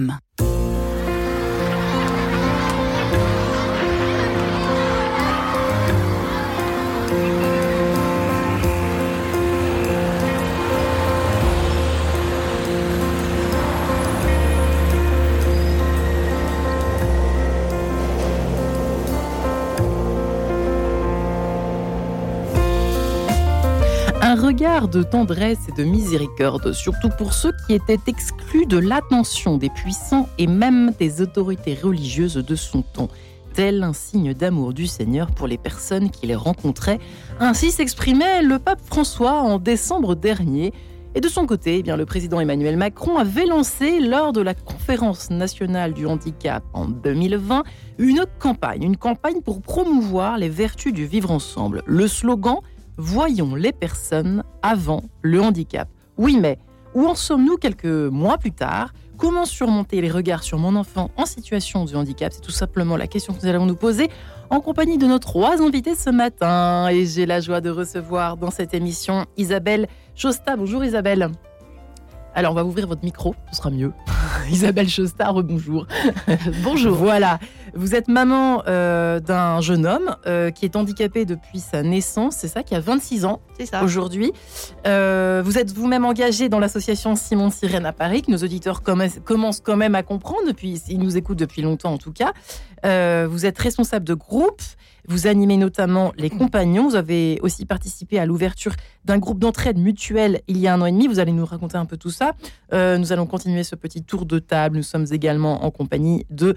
Un regard de tendresse et de miséricorde, surtout pour ceux qui étaient exclus de l'attention des puissants et même des autorités religieuses de son temps. Tel un signe d'amour du Seigneur pour les personnes qui les rencontraient. Ainsi s'exprimait le pape François en décembre dernier. Et de son côté, eh bien, le président Emmanuel Macron avait lancé lors de la conférence nationale du handicap en 2020 une campagne, une campagne pour promouvoir les vertus du vivre ensemble. Le slogan Voyons les personnes avant le handicap. Oui, mais où en sommes-nous quelques mois plus tard? Comment surmonter les regards sur mon enfant en situation de handicap? C'est tout simplement la question que nous allons nous poser en compagnie de nos trois invités ce matin. Et j'ai la joie de recevoir dans cette émission Isabelle Chosta. Bonjour Isabelle. Alors on va ouvrir votre micro, ce sera mieux. Isabelle Chosta, bonjour. bonjour. Voilà. Vous êtes maman euh, d'un jeune homme euh, qui est handicapé depuis sa naissance, c'est ça, qui a 26 ans aujourd'hui. Euh, vous êtes vous-même engagé dans l'association Simon Sirène à Paris, que nos auditeurs commencent quand même à comprendre, depuis, ils nous écoutent depuis longtemps en tout cas. vous êtes responsable de groupe, vous animez notamment les compagnons, vous avez aussi participé à l'ouverture d'un groupe d'entraide mutuelle il y a un an et demi, vous allez nous raconter un peu tout ça. nous allons continuer ce petit tour de table, nous sommes également en compagnie de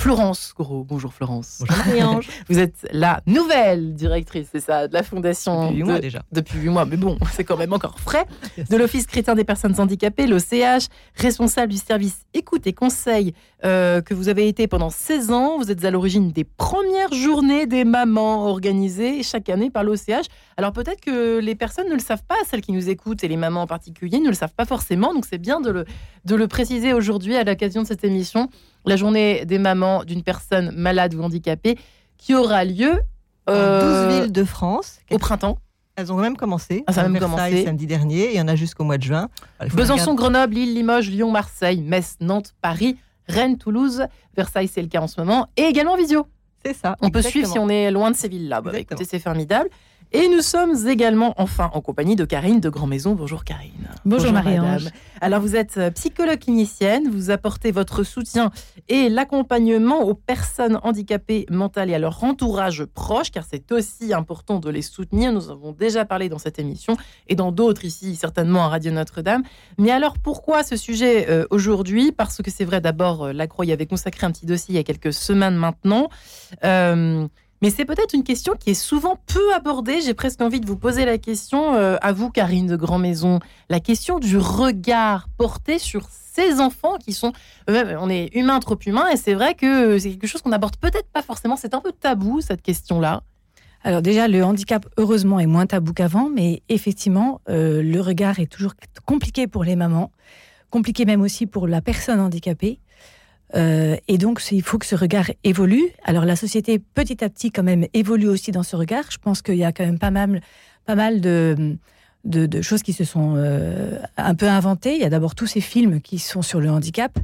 Florence Gros. Bonjour Florence. Bonjour Vous êtes la nouvelle directrice, c'est ça, de la fondation. Depuis huit mois déjà. Depuis huit mois, mais bon, c'est quand même encore frais. De l'Office chrétien des personnes handicapées, l'OCH, responsable du service écoute et conseil euh, que vous avez été pendant 16 ans. Vous êtes à l'origine des premières journées des mamans organisées chaque année par l'OCH. Alors peut-être que les personnes ne le savent pas, celles qui nous écoutent et les mamans en particulier ne le savent pas forcément. Donc c'est bien de le, de le préciser aujourd'hui à l'occasion de cette émission la journée des mamans d'une personne malade ou handicapée qui aura lieu euh, 12 villes de France au printemps. Elles ont même commencé. Ah, ça a même commencé. samedi dernier. Il y en a jusqu'au mois de juin. Besançon, Grenoble, Lille, Limoges, Lyon, Marseille, Metz, Nantes, Paris, Rennes, Toulouse, Versailles, c'est le cas en ce moment, et également Visio. C'est ça. On peut suivre si on est loin de ces villes-là. Bah, écoutez, c'est formidable. Et nous sommes également enfin en compagnie de Karine de Grand Maison. Bonjour Karine. Bonjour, Marie-Ange. Alors vous êtes euh, psychologue clinicienne, vous apportez votre soutien et l'accompagnement aux personnes handicapées mentales et à leur entourage proche, car c'est aussi important de les soutenir. Nous avons déjà parlé dans cette émission et dans d'autres ici, certainement à Radio Notre-Dame. Mais alors pourquoi ce sujet euh, aujourd'hui? Parce que c'est vrai, d'abord, euh, la Croix y avait consacré un petit dossier il y a quelques semaines maintenant. Mais c'est peut-être une question qui est souvent peu abordée. J'ai presque envie de vous poser la question euh, à vous, Karine de Grand Maison. La question du regard porté sur ces enfants qui sont. Euh, on est humain, trop humain, et c'est vrai que c'est quelque chose qu'on n'aborde peut-être pas forcément. C'est un peu tabou, cette question-là. Alors déjà, le handicap, heureusement, est moins tabou qu'avant, mais effectivement, euh, le regard est toujours compliqué pour les mamans, compliqué même aussi pour la personne handicapée. Euh, et donc, il faut que ce regard évolue. Alors, la société, petit à petit, quand même, évolue aussi dans ce regard. Je pense qu'il y a quand même pas mal, pas mal de, de, choses qui se sont euh, un peu inventées. Il y a d'abord tous ces films qui sont sur le handicap.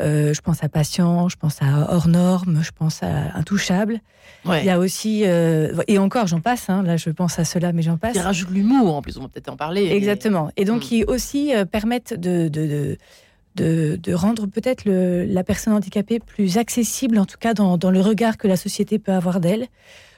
Euh, je pense à Patient, je pense à Hors Norme, je pense à Intouchable. Il y a aussi, et encore, j'en passe, hein, là je pense à cela, mais j'en passe. Qui rajoute l'humour en plus, on va peut-être en parler. Exactement. Et donc, hmm. qui aussi permettent de, de de, rendre peut-être la personne handicapée plus accessible, en tout cas dans, le regard que la société peut avoir d'elle.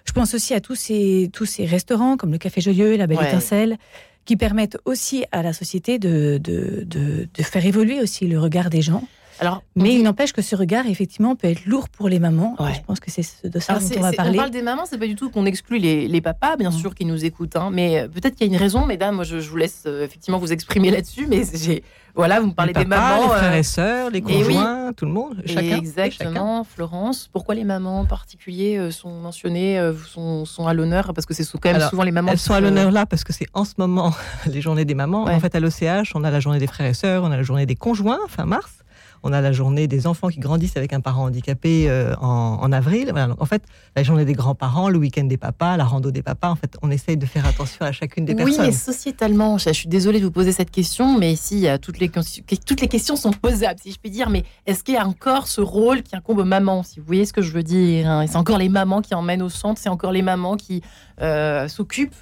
Je pense aussi à tous ces, tous ces restaurants comme le Café Joyeux, la Belle Étincelle, qui permettent aussi à la société de, de, faire évoluer aussi le regard des gens. Alors, mais il n'empêche que ce regard, effectivement, peut être lourd pour les mamans. Je pense que c'est de ça dont on va parler. On parle des mamans, c'est pas du tout qu'on exclut les, papas, bien sûr, qui nous écoutent. Hein. mais euh, peut-être qu'il y a une raison, mesdames. Moi, je, vous laisse euh, effectivement vous exprimer là-dessus. Mais j'ai voilà, vous me parlez des mamans. Les frères et euh, sœurs, les conjoints, tout le monde, chacun. Exactement, Florence. Pourquoi les mamans en particulier sont mentionnées, sont, sont, à l'honneur? Parce que c'est quand même souvent les mamans. Elles sont à l'honneur là parce que c'est en ce moment les journées des mamans. En fait, à l'OCH, on a la journée des frères et sœurs, on a la journée des conjoints, fin mars. On a la journée des enfants qui grandissent avec un parent handicapé euh, en, avril. en fait, la journée des grands-parents, le week-end des papas, la rando des papas. En fait, on essaye de faire attention à chacune des personnes. Oui, mais sociétalement, je suis désolée de vous poser cette question, mais ici, toutes les, toutes les questions sont posables, si je puis dire. Mais est-ce qu'il y a encore ce rôle qui incombe aux mamans, si vous voyez ce que je veux dire hein? C'est encore les mamans qui emmènent au centre, c'est encore les mamans qui euh, s'occupent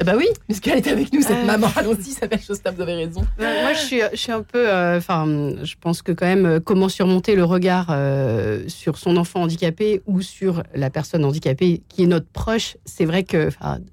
eh ben oui, qu'elle est avec nous, cette euh. maman. Allons-y, s'appelle Shostam, vous avez raison. Euh, moi, je suis, je suis un peu. Euh, enfin, je pense que quand même, comment surmonter le regard sur son enfant handicapé ou sur la personne handicapée qui est notre proche, c'est vrai que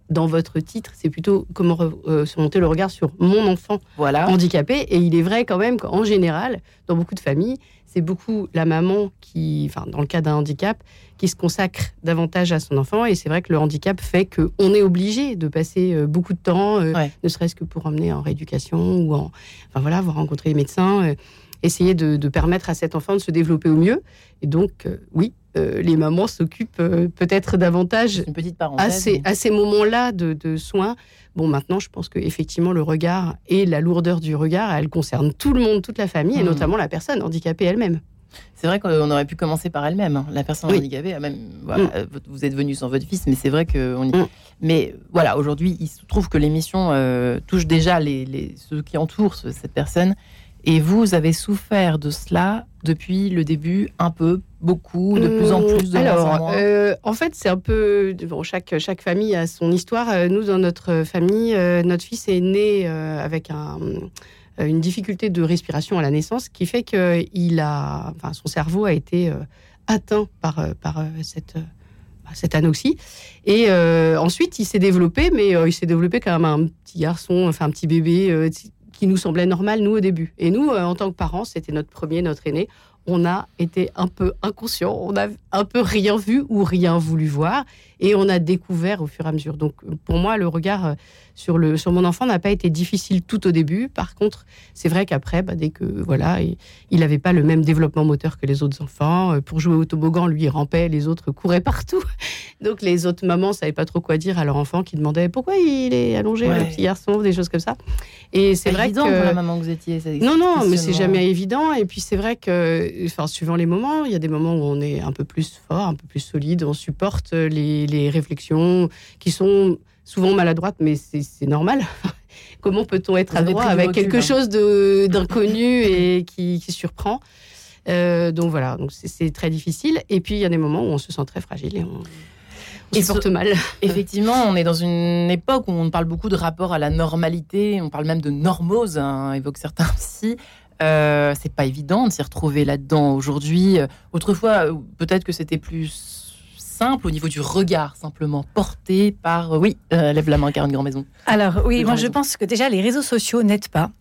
dans votre titre, c'est plutôt comment surmonter le regard sur mon enfant handicapé. Et il est vrai quand même qu'en général, dans beaucoup de familles, c'est beaucoup la maman qui, enfin, dans le cas d'un handicap, qui se consacre davantage à son enfant. Et c'est vrai que le handicap fait qu'on est obligé de passer euh, beaucoup de temps, euh, ne serait-ce que pour emmener en rééducation ou en, enfin voilà, voir rencontrer les médecins, euh, essayer de, permettre à cet enfant de se développer au mieux. Et donc, oui, les mamans s'occupent peut-être davantage une petite à ces, ces moments-là de, soins. Bon, maintenant, je pense qu'effectivement, le regard et la lourdeur du regard, elle concerne tout le monde, toute la famille, et hmm. notamment la personne handicapée elle-même. C'est vrai qu'on aurait pu commencer par elle-même. Hein. La personne handicapée, même, voilà, mm. euh, vous êtes venu sans votre fils, mais c'est vrai que on y... Mm. Mais voilà, aujourd'hui, il se trouve que l'émission euh, touche déjà les, ceux qui entourent cette personne. Et vous avez souffert de cela depuis le début, un peu, beaucoup, de plus en plus, de Alors, en, euh, en fait, c'est un peu. Bon, chaque, chaque famille a son histoire. Nous, dans notre famille, notre fils est né avec un euh, une difficulté de respiration à la naissance qui fait que il a, enfin, son cerveau a été euh, atteint par, euh, par cette, cette anoxie. Et ensuite, il s'est développé, mais il s'est développé comme un petit garçon, enfin un petit bébé qui nous semblait normal, nous, au début. Et nous, en tant que parents, c'était notre premier, notre aîné on a été un peu inconscient, on a un peu rien vu ou rien voulu voir, et on a découvert au fur et à mesure. Donc pour moi, le regard euh, sur, le, sur mon enfant n'a pas été difficile tout au début. Par contre, c'est vrai qu'après, bah, dès que voilà, il n'avait pas le même développement moteur que les autres enfants. Euh, pour jouer au toboggan, lui il rampait, les autres couraient partout. Donc les autres mamans savaient pas trop quoi dire à leur enfant qui demandait pourquoi il est allongé, le petit garçon, des choses comme ça. Et c'est vrai évident que pour la maman que vous étiez. Non, non, mais c'est jamais évident. Et puis c'est vrai que enfin, suivant les moments, il y a des moments où on est un peu plus fort, un peu plus solide, on supporte les, réflexions qui sont souvent maladroites, mais c'est normal. Comment peut-on être adroit avec quelque hein. chose d'inconnu et qui, surprend? Euh, donc voilà, donc c'est très difficile. Et puis il y a des moments où on se sent très fragile et on, porte mal. Effectivement, on est dans une époque où on parle beaucoup de rapport à la normalité, on parle même de normose, hein, évoque certains aussi. Euh, c'est pas évident de s'y retrouver là-dedans aujourd'hui. Autrefois, euh, peut-être que c'était plus simple au niveau du regard, simplement porté par. Euh, oui, lève la main, Karen Grand Maison. Alors, oui, moi je pense que déjà les réseaux sociaux n'aident pas.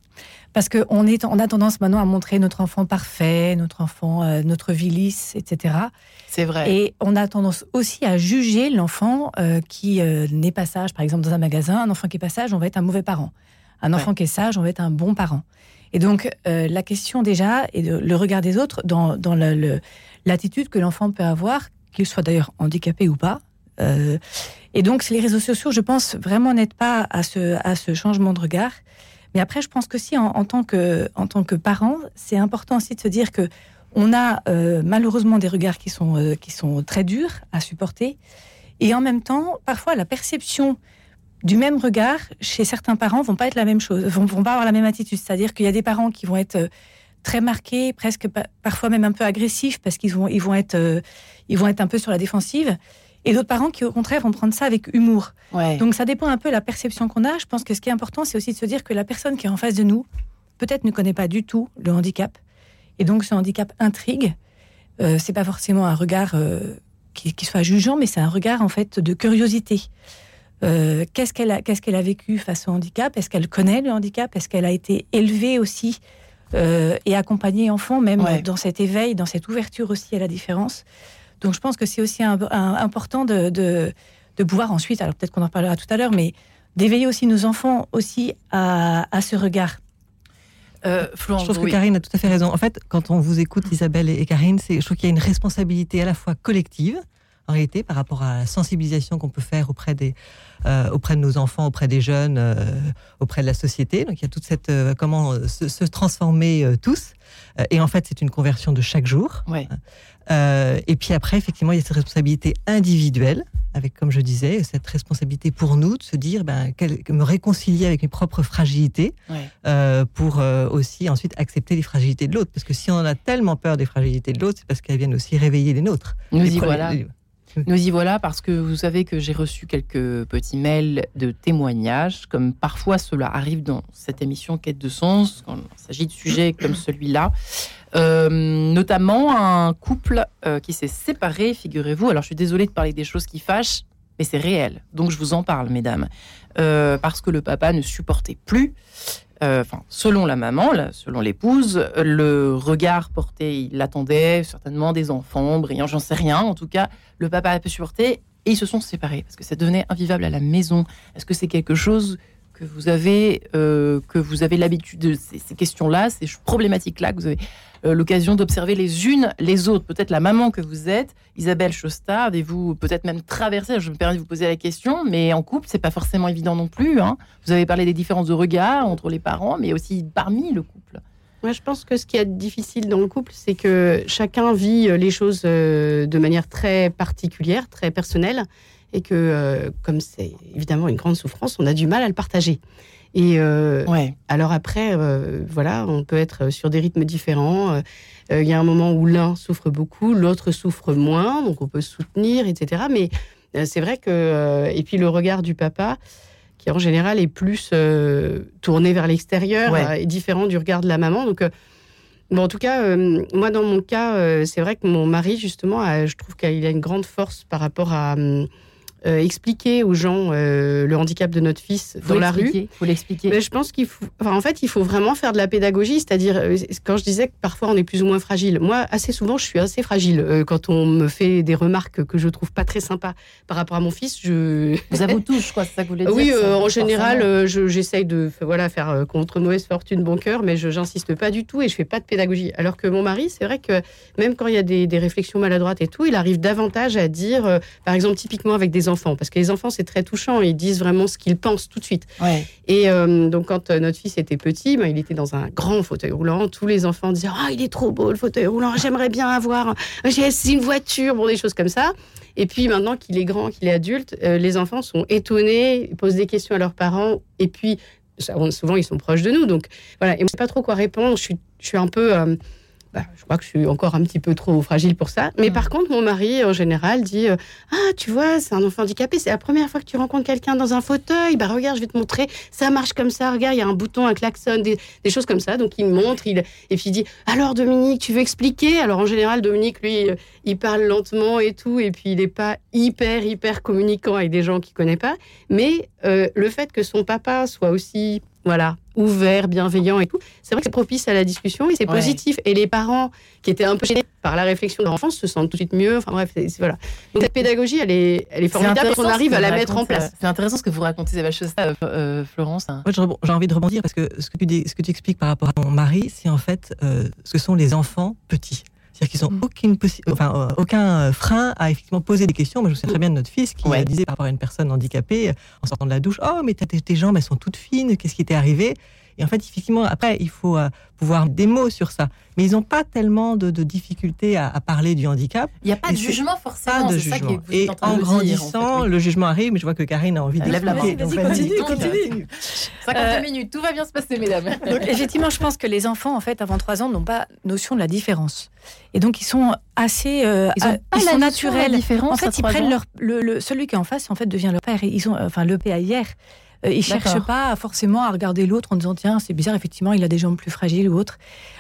Parce qu'on on a tendance maintenant à montrer notre enfant parfait, notre enfant, notre vie lisse, etc. C'est vrai. Et on a tendance aussi à juger l'enfant qui n'est pas sage. Par exemple, dans un magasin, un enfant qui est pas sage, on va être un mauvais parent. Un enfant qui est sage, on va être un bon parent. Et donc, euh, la question déjà est le regard des autres dans, dans l'attitude que l'enfant peut avoir, qu'il soit d'ailleurs handicapé ou pas. Euh, et donc, les réseaux sociaux, je pense, vraiment n'aident pas à ce, à ce changement de regard. Mais après, je pense que si, en, tant que, en tant que parent, c'est important aussi de se dire que on a euh, malheureusement des regards qui sont, qui sont très durs à supporter. Et en même temps, parfois, la perception du même regard, chez certains parents, vont pas être la même chose, vont, vont pas avoir la même attitude. C'est-à-dire qu'il y a des parents qui vont être euh, très marqués, presque parfois même un peu agressifs, parce qu'ils vont, ils vont être, euh, ils vont être un peu sur la défensive. Et d'autres parents qui, au contraire, vont prendre ça avec humour. Donc ça dépend un peu de la perception qu'on a. Je pense que ce qui est important, c'est aussi de se dire que la personne qui est en face de nous, peut-être ne connaît pas du tout le handicap. Et donc ce handicap intrigue. Euh, c'est pas forcément un regard euh, qui, qui, soit jugeant, mais c'est un regard en fait de curiosité. Euh, qu'est-ce qu'elle a, qu'est-ce qu'elle a vécu face au handicap? Est-ce qu'elle connaît le handicap? Est-ce qu'elle a été élevée aussi euh, et accompagnée enfant, même dans cet éveil, dans cette ouverture aussi à la différence? Donc je pense que c'est aussi important de, de, pouvoir ensuite, alors peut-être qu'on en parlera tout à l'heure, mais d'éveiller aussi nos enfants aussi à, ce regard. Euh, je trouve que Karine a tout à fait raison. En fait, quand on vous écoute, Isabelle et Karine, c'est, je trouve qu'il y a une responsabilité à la fois collective, en réalité, par rapport à la sensibilisation qu'on peut faire auprès, des, euh, auprès de nos enfants, auprès des jeunes, euh, auprès de la société. Donc il y a toute cette euh, comment se, se transformer tous. et en fait, c'est une conversion de chaque jour. Ouais. et puis après, effectivement, il y a cette responsabilité individuelle, avec, comme je disais, cette responsabilité pour nous de se dire, ben, me réconcilier avec mes propres fragilités, ouais. pour aussi ensuite accepter les fragilités de l'autre. Parce que si on a tellement peur des fragilités de l'autre, c'est parce qu'elles viennent aussi réveiller les nôtres. Nous Les y problèmes- voilà. Nous y voilà parce que vous savez que j'ai reçu quelques petits mails de témoignages, comme parfois cela arrive dans cette émission Quête de sens, quand il s'agit de sujets comme celui-là. Euh, notamment un couple euh, qui s'est séparé, figurez-vous. Alors je suis désolée de parler des choses qui fâchent, mais c'est réel. Donc je vous en parle, mesdames. Euh, parce que le papa ne supportait plus, euh, selon la maman, selon l'épouse, le regard porté, il attendait certainement des enfants brillants, j'en sais rien. En tout cas, le papa a pu supporter et ils se sont séparés parce que ça devenait invivable à la maison. Est-ce que c'est quelque chose que vous avez, euh, avez l'habitude de ces, questions-là, ces problématiques-là, que vous avez euh, l'occasion d'observer les unes les autres Peut-être la maman que vous êtes, Isabelle Chosta, avez-vous peut-être même traversé Je me permets de vous poser la question, mais en couple, c'est pas forcément évident non plus. hein. Vous avez parlé des différences de regard entre les parents, mais aussi parmi le couple. Moi, je pense que ce qui est difficile dans le couple, c'est que chacun vit euh, les choses de manière très particulière, très personnelle, et que, euh, comme c'est évidemment une grande souffrance, on a du mal à le partager. Et euh, Ouais. alors après, euh, voilà, on peut être sur des rythmes différents. Il y a un moment où l'un souffre beaucoup, l'autre souffre moins, donc on peut soutenir, etc. Mais c'est vrai que et puis le regard du papa, qui en général est plus tourné vers l'extérieur, Ouais. est différent du regard de la maman. Donc Bon, en tout cas, euh, moi, dans mon cas, euh, c'est vrai que mon mari, justement, a- je trouve qu'il a une grande force par rapport à hum, euh, expliquer aux gens euh, le handicap de notre fils Faut dans la rue. Faut l'expliquer. Mais je pense qu'il faut, enfin, en fait, il faut vraiment faire de la pédagogie, c'est-à-dire euh, quand je disais que parfois on est plus ou moins fragile. Moi, assez souvent, je suis assez fragile euh, quand on me fait des remarques que je trouve pas très sympas par rapport à mon fils. Je Ça vous touche, quoi, c'est ça que vous voulez dire oui, ça, en général, je- j'essaye de voilà faire contre mauvaise fortune bon cœur, mais je j'insiste pas du tout et je fais pas de pédagogie. Alors que mon mari, c'est vrai que même quand il y a des, des réflexions maladroites et tout, il arrive davantage à dire, par exemple, typiquement avec des enfants, parce que les enfants c'est très touchant, ils disent vraiment ce qu'ils pensent tout de suite. Ouais. Et euh, donc, quand euh, notre fils était petit, ben, il était dans un grand fauteuil roulant. Tous les enfants disaient Ah, il est trop beau le fauteuil roulant, j'aimerais bien avoir. Une voiture, bon, des choses comme ça. Et puis maintenant qu'il est grand, qu'il est adulte, euh, les enfants sont étonnés, posent des questions à leurs parents. Et puis, souvent, ils sont proches de nous. Donc, voilà. Et on ne sait pas trop quoi répondre. Je suis, je suis un peu. euh, bah, je crois que je suis encore un petit peu trop fragile pour ça. Mais Mm. par contre, mon mari, en général, dit euh, Ah, tu vois, c'est un enfant handicapé. C'est la première fois que tu rencontres quelqu'un dans un fauteuil. Bah, regarde, je vais te montrer. Ça marche comme ça. Regarde, il y a un bouton, un klaxon, des, des choses comme ça. Donc, il me montre. Il, et puis, il dit Alors, Dominique, tu veux expliquer? Alors, en général, Dominique, lui, euh, il parle lentement et tout. Et puis, il n'est pas hyper, hyper communicant avec des gens qu'il ne connaît pas. Mais euh, le fait que son papa soit aussi. Voilà, ouvert, bienveillant et tout. C'est vrai que c'est propice à la discussion et c'est Ouais. positif. Et les parents qui étaient un peu gênés par la réflexion de leur enfant se sentent tout de suite mieux. Enfin bref, c'est- voilà. Donc cette pédagogie, elle est, elle est formidable intéressant quand on ce arrive à la mettre en place. C'est intéressant ce que vous racontez, Chosta, euh, euh, Florence. Moi, j'ai envie de rebondir parce que ce que tu, dis- ce que tu expliques par rapport à ton mari, c'est en fait euh, ce que sont les enfants petits. C'est-à-dire qu'ils n'ont Mm. aucune possi- enfin, euh, aucun euh, frein à effectivement poser des questions. Moi, je me souviens très bien de notre fils qui Ouais. disait par rapport à une personne handicapée euh, en sortant de la douche Oh, mais tes jambes, elles sont toutes fines, qu'est-ce qui t'est arrivé? Et en fait, effectivement, après, il faut euh, pouvoir mettre des mots sur ça. Mais ils n'ont pas tellement de, de difficultés à, à parler du handicap. Il n'y a pas de jugement Pas forcément. de ça que jugement. Et en train en de me dire, en fait, grandissant, oui. le jugement arrive, mais je vois que Karine a envie Elle lève la main. Vas-y, continue, continue. 52 Euh, minutes, tout va bien se passer, mesdames. Donc, effectivement, je pense que les enfants, en fait, avant 3 ans, n'ont pas notion de la différence. Et donc, ils sont assez. euh, Ils ont pas ils la sont de naturels. différence En fait, ils prennent leur, le, le- celui qui est en face, en fait, devient leur père. Ils ont, euh, enfin, le père hier. Euh, ils D'accord. cherchent pas forcément à regarder l'autre en disant tiens c'est bizarre effectivement il a des jambes plus fragiles ou autre.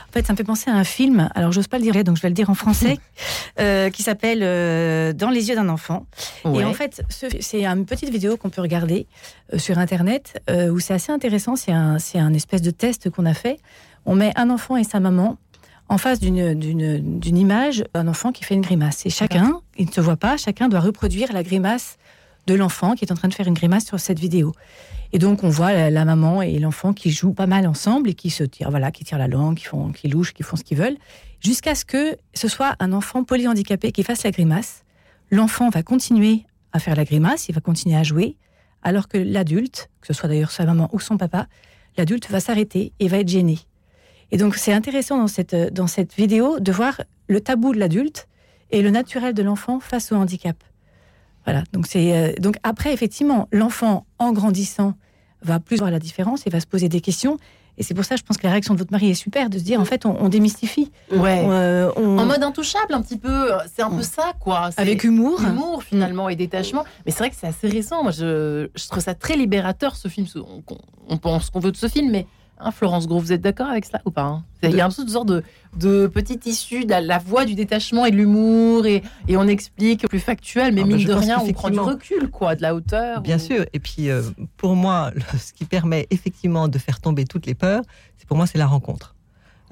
En fait ça me fait penser à un film alors j'ose pas le dire donc je vais le dire en français euh, qui s'appelle euh, Dans les yeux d'un enfant Ouais. et en fait, ce- c'est une petite vidéo qu'on peut regarder euh, sur Internet euh, où c'est assez intéressant. C'est un, un espèce de test qu'on a fait. On met un enfant et sa maman en face d'une- image d'un enfant qui fait une grimace. Et chacun, il ne se voit pas, chacun doit reproduire la grimace de l'enfant qui est en train de faire une grimace sur cette vidéo. Et donc, on voit la, maman et l'enfant qui jouent pas mal ensemble et qui se tirent, voilà, qui tirent la langue, qui, font, qui louchent, qui font ce qu'ils veulent, jusqu'à ce que ce soit un enfant polyhandicapé qui fasse la grimace l'enfant va continuer à faire la grimace, il va continuer à jouer, alors que l'adulte, que ce soit d'ailleurs sa maman ou son papa, l'adulte va s'arrêter et va être gêné. Et donc c'est intéressant dans cette, dans cette vidéo de voir le tabou de l'adulte et le naturel de l'enfant face au handicap. Voilà, donc, c'est, euh, donc après, effectivement, l'enfant, en grandissant, va plus voir la différence et va se poser des questions. Et c'est pour ça, je pense que la réaction de votre mari est super, de se dire, en fait, on, démystifie. Ouais. Euh, en mode intouchable, un petit peu. C'est un peu ça, quoi. Avec humour. Humour, finalement, et détachement. Mais c'est vrai que c'est assez récent. Moi, je, je, trouve ça très libérateur, ce film. On, on pense qu'on veut de ce film, mais Hein, Florence Gros, vous êtes d'accord avec cela ou pas hein? Il y a un sorte de, de petite issue de la voix du détachement et de l'humour, et, et, on explique plus factuel, mais ah, mine de rien, on prend du recul, quoi, de la hauteur. Bien sûr, et puis euh, pour moi, ce qui permet effectivement de faire tomber toutes les peurs, c'est pour moi, c'est la rencontre.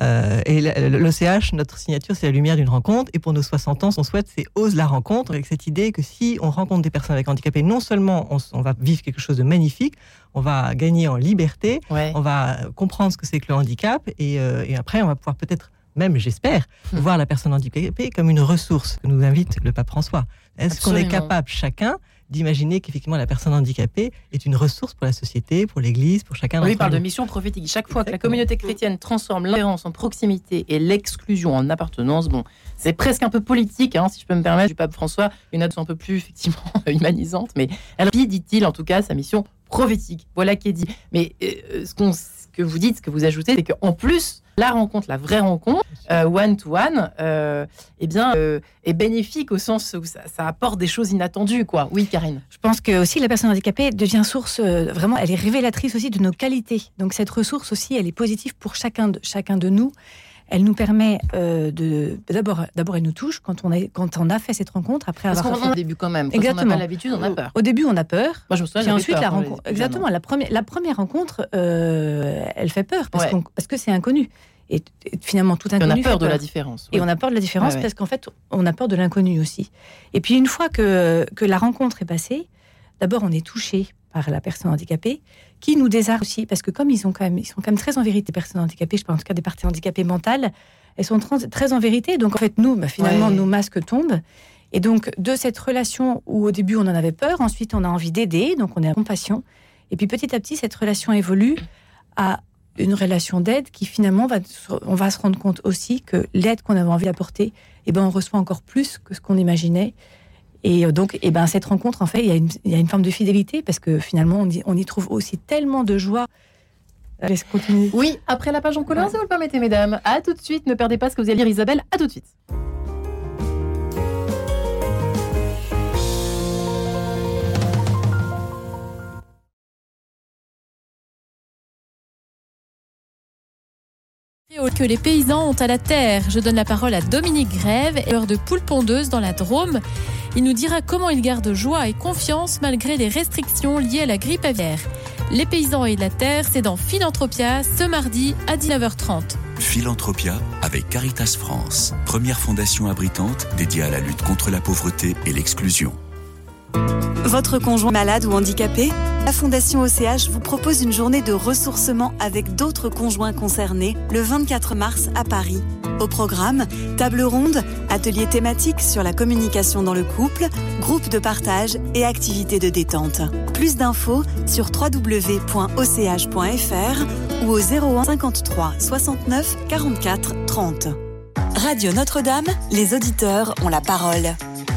Euh, et l'OCH, notre signature, c'est la lumière d'une rencontre. Et pour nos 60 ans, ce qu'on souhaite, c'est ose la rencontre, avec cette idée que si on rencontre des personnes avec handicap, non seulement on, va vivre quelque chose de magnifique, on va gagner en liberté, on va comprendre ce que c'est que le handicap, et, euh, et après, on va pouvoir peut-être même, j'espère, hum. voir la personne handicapée comme une ressource que nous invite le pape François. Est-ce qu'on est capable chacun d'imaginer qu'effectivement la personne handicapée est une ressource pour la société, pour l'Église, pour chacun Oui, il parle de mission prophétique. Chaque fois que la communauté chrétienne transforme l'inférence en proximité et l'exclusion en appartenance, bon, c'est presque un peu politique, hein, si je peux me permettre, du pape François, une note un peu plus effectivement humanisante, mais elle dit-il en tout cas sa mission prophétique. Voilà qui est dit. Mais euh, ce, ce que vous dites, ce que vous ajoutez, c'est qu'en plus la rencontre, la vraie rencontre, one to one, euh, eh bien, euh, est bénéfique au sens où ça, apporte des choses inattendues, quoi. Oui, Karine. Je pense que aussi la personne handicapée devient source, euh, vraiment, elle est révélatrice aussi de nos qualités. Donc cette ressource aussi, elle est positive pour chacun de, chacun de nous. Elle nous permet de d'abord d'abord elle nous touche quand on est quand on a fait cette rencontre après Parce avoir fait... au début quand même. Quand exactement on n'a pas l'habitude on a peur. au début on a peur. Moi je me souviens ensuite peur, la rencontre exactement la première la première rencontre elle fait peur parce, parce que c'est inconnu. Et, finalement, tout inconnu. on a peur, de la différence. Et on a peur de la différence parce qu'en fait, on a peur de l'inconnu aussi. Et puis, une fois que, que la rencontre est passée, d'abord, on est touché par la personne handicapée, qui nous désarme aussi, parce que comme ils, ont quand même, ils sont quand même très en vérité, des personnes handicapées, je parle en tout cas des parties handicapées mentales, elles sont très en vérité. Donc, en fait, nous, bah, finalement, nos masques tombent. Et donc, de cette relation où au début, on en avait peur, ensuite, on a envie d'aider, donc on est en compassion. Et puis, petit à petit, cette relation évolue à une relation d'aide qui finalement va, on va se rendre compte aussi que l'aide qu'on avait envie d'apporter, eh ben, on reçoit encore plus que ce qu'on imaginait. Et euh, donc, eh ben, cette rencontre, en fait, il y, a une, il y a une forme de fidélité parce que finalement, on y, on y trouve aussi tellement de joie. Continue. Oui, après la page en couleur, si vous le permettez, mesdames. À tout de suite. Ne perdez pas ce que vous allez lire, Isabelle. À tout de suite. Que les paysans ont à la terre. Je donne la parole à Dominique Grève, éleveur de poules pondeuses dans la Drôme. Il nous dira comment il garde joie et confiance malgré les restrictions liées à la grippe aviaire. Les paysans et la terre, c'est dans Philanthropia ce mardi à 19h30. Philanthropia avec Caritas France, première fondation abritante dédiée à la lutte contre la pauvreté et l'exclusion. Votre conjoint malade ou handicapé La Fondation OCH vous propose une journée de ressourcement avec d'autres conjoints concernés le 24 mars à Paris. Au programme, table ronde, atelier thématique sur la communication dans le couple, groupe de partage et activités de détente. Plus d'infos sur www.och.fr ou au 01 53 69 44 30. Radio Notre-Dame, les auditeurs ont la parole.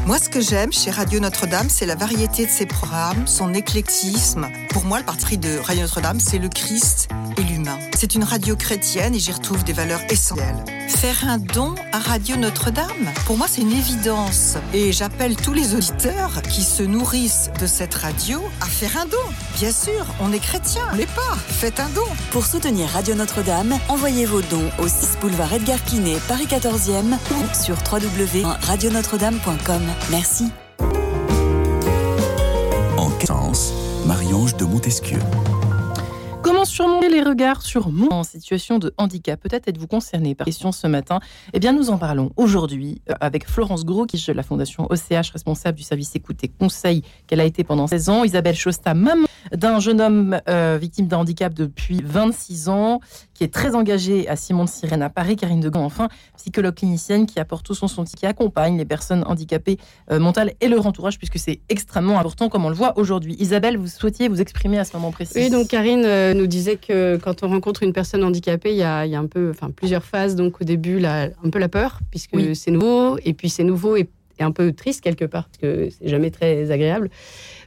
Moi, ce que j'aime chez Radio Notre-Dame, c'est la variété de ses programmes, son éclectisme. Pour moi, le parti de Radio Notre-Dame, c'est le Christ et l'humain. C'est une radio chrétienne et j'y retrouve des valeurs essentielles. Faire un don à Radio Notre-Dame, pour moi, c'est une évidence. Et j'appelle tous les auditeurs qui se nourrissent de cette radio à faire un don. Bien sûr, on est chrétien, on l'est pas. Faites un don. Pour soutenir Radio Notre-Dame, envoyez vos dons au 6 boulevard Edgar Quinet, Paris 14e ou sur www.radionotre-dame.com. Merci. En 15, Marie-Ange de Montesquieu. Surmonter les regards sur moi en situation de handicap Peut-être êtes-vous concerné par question ce matin. Eh bien, nous en parlons aujourd'hui euh, avec Florence Gros, qui est de la Fondation OCH, responsable du service écoute et conseil qu'elle a été pendant 16 ans. Isabelle Chosta, maman d'un jeune homme euh, victime d'un handicap depuis 26 ans, qui est très engagée à Simon de Sirène à Paris. Karine Degan, enfin, psychologue clinicienne qui apporte tout son soutien, qui accompagne les personnes handicapées euh, mentales et leur entourage, puisque c'est extrêmement important, comme on le voit aujourd'hui. Isabelle, vous souhaitiez vous exprimer à ce moment précis Oui, donc Karine nous disait que quand on rencontre une personne handicapée, il y a, il y a un peu, enfin, plusieurs phases. Donc au début, la, un peu la peur, puisque c'est nouveau, et puis c'est nouveau et, et, un peu triste quelque part, parce que c'est jamais très agréable.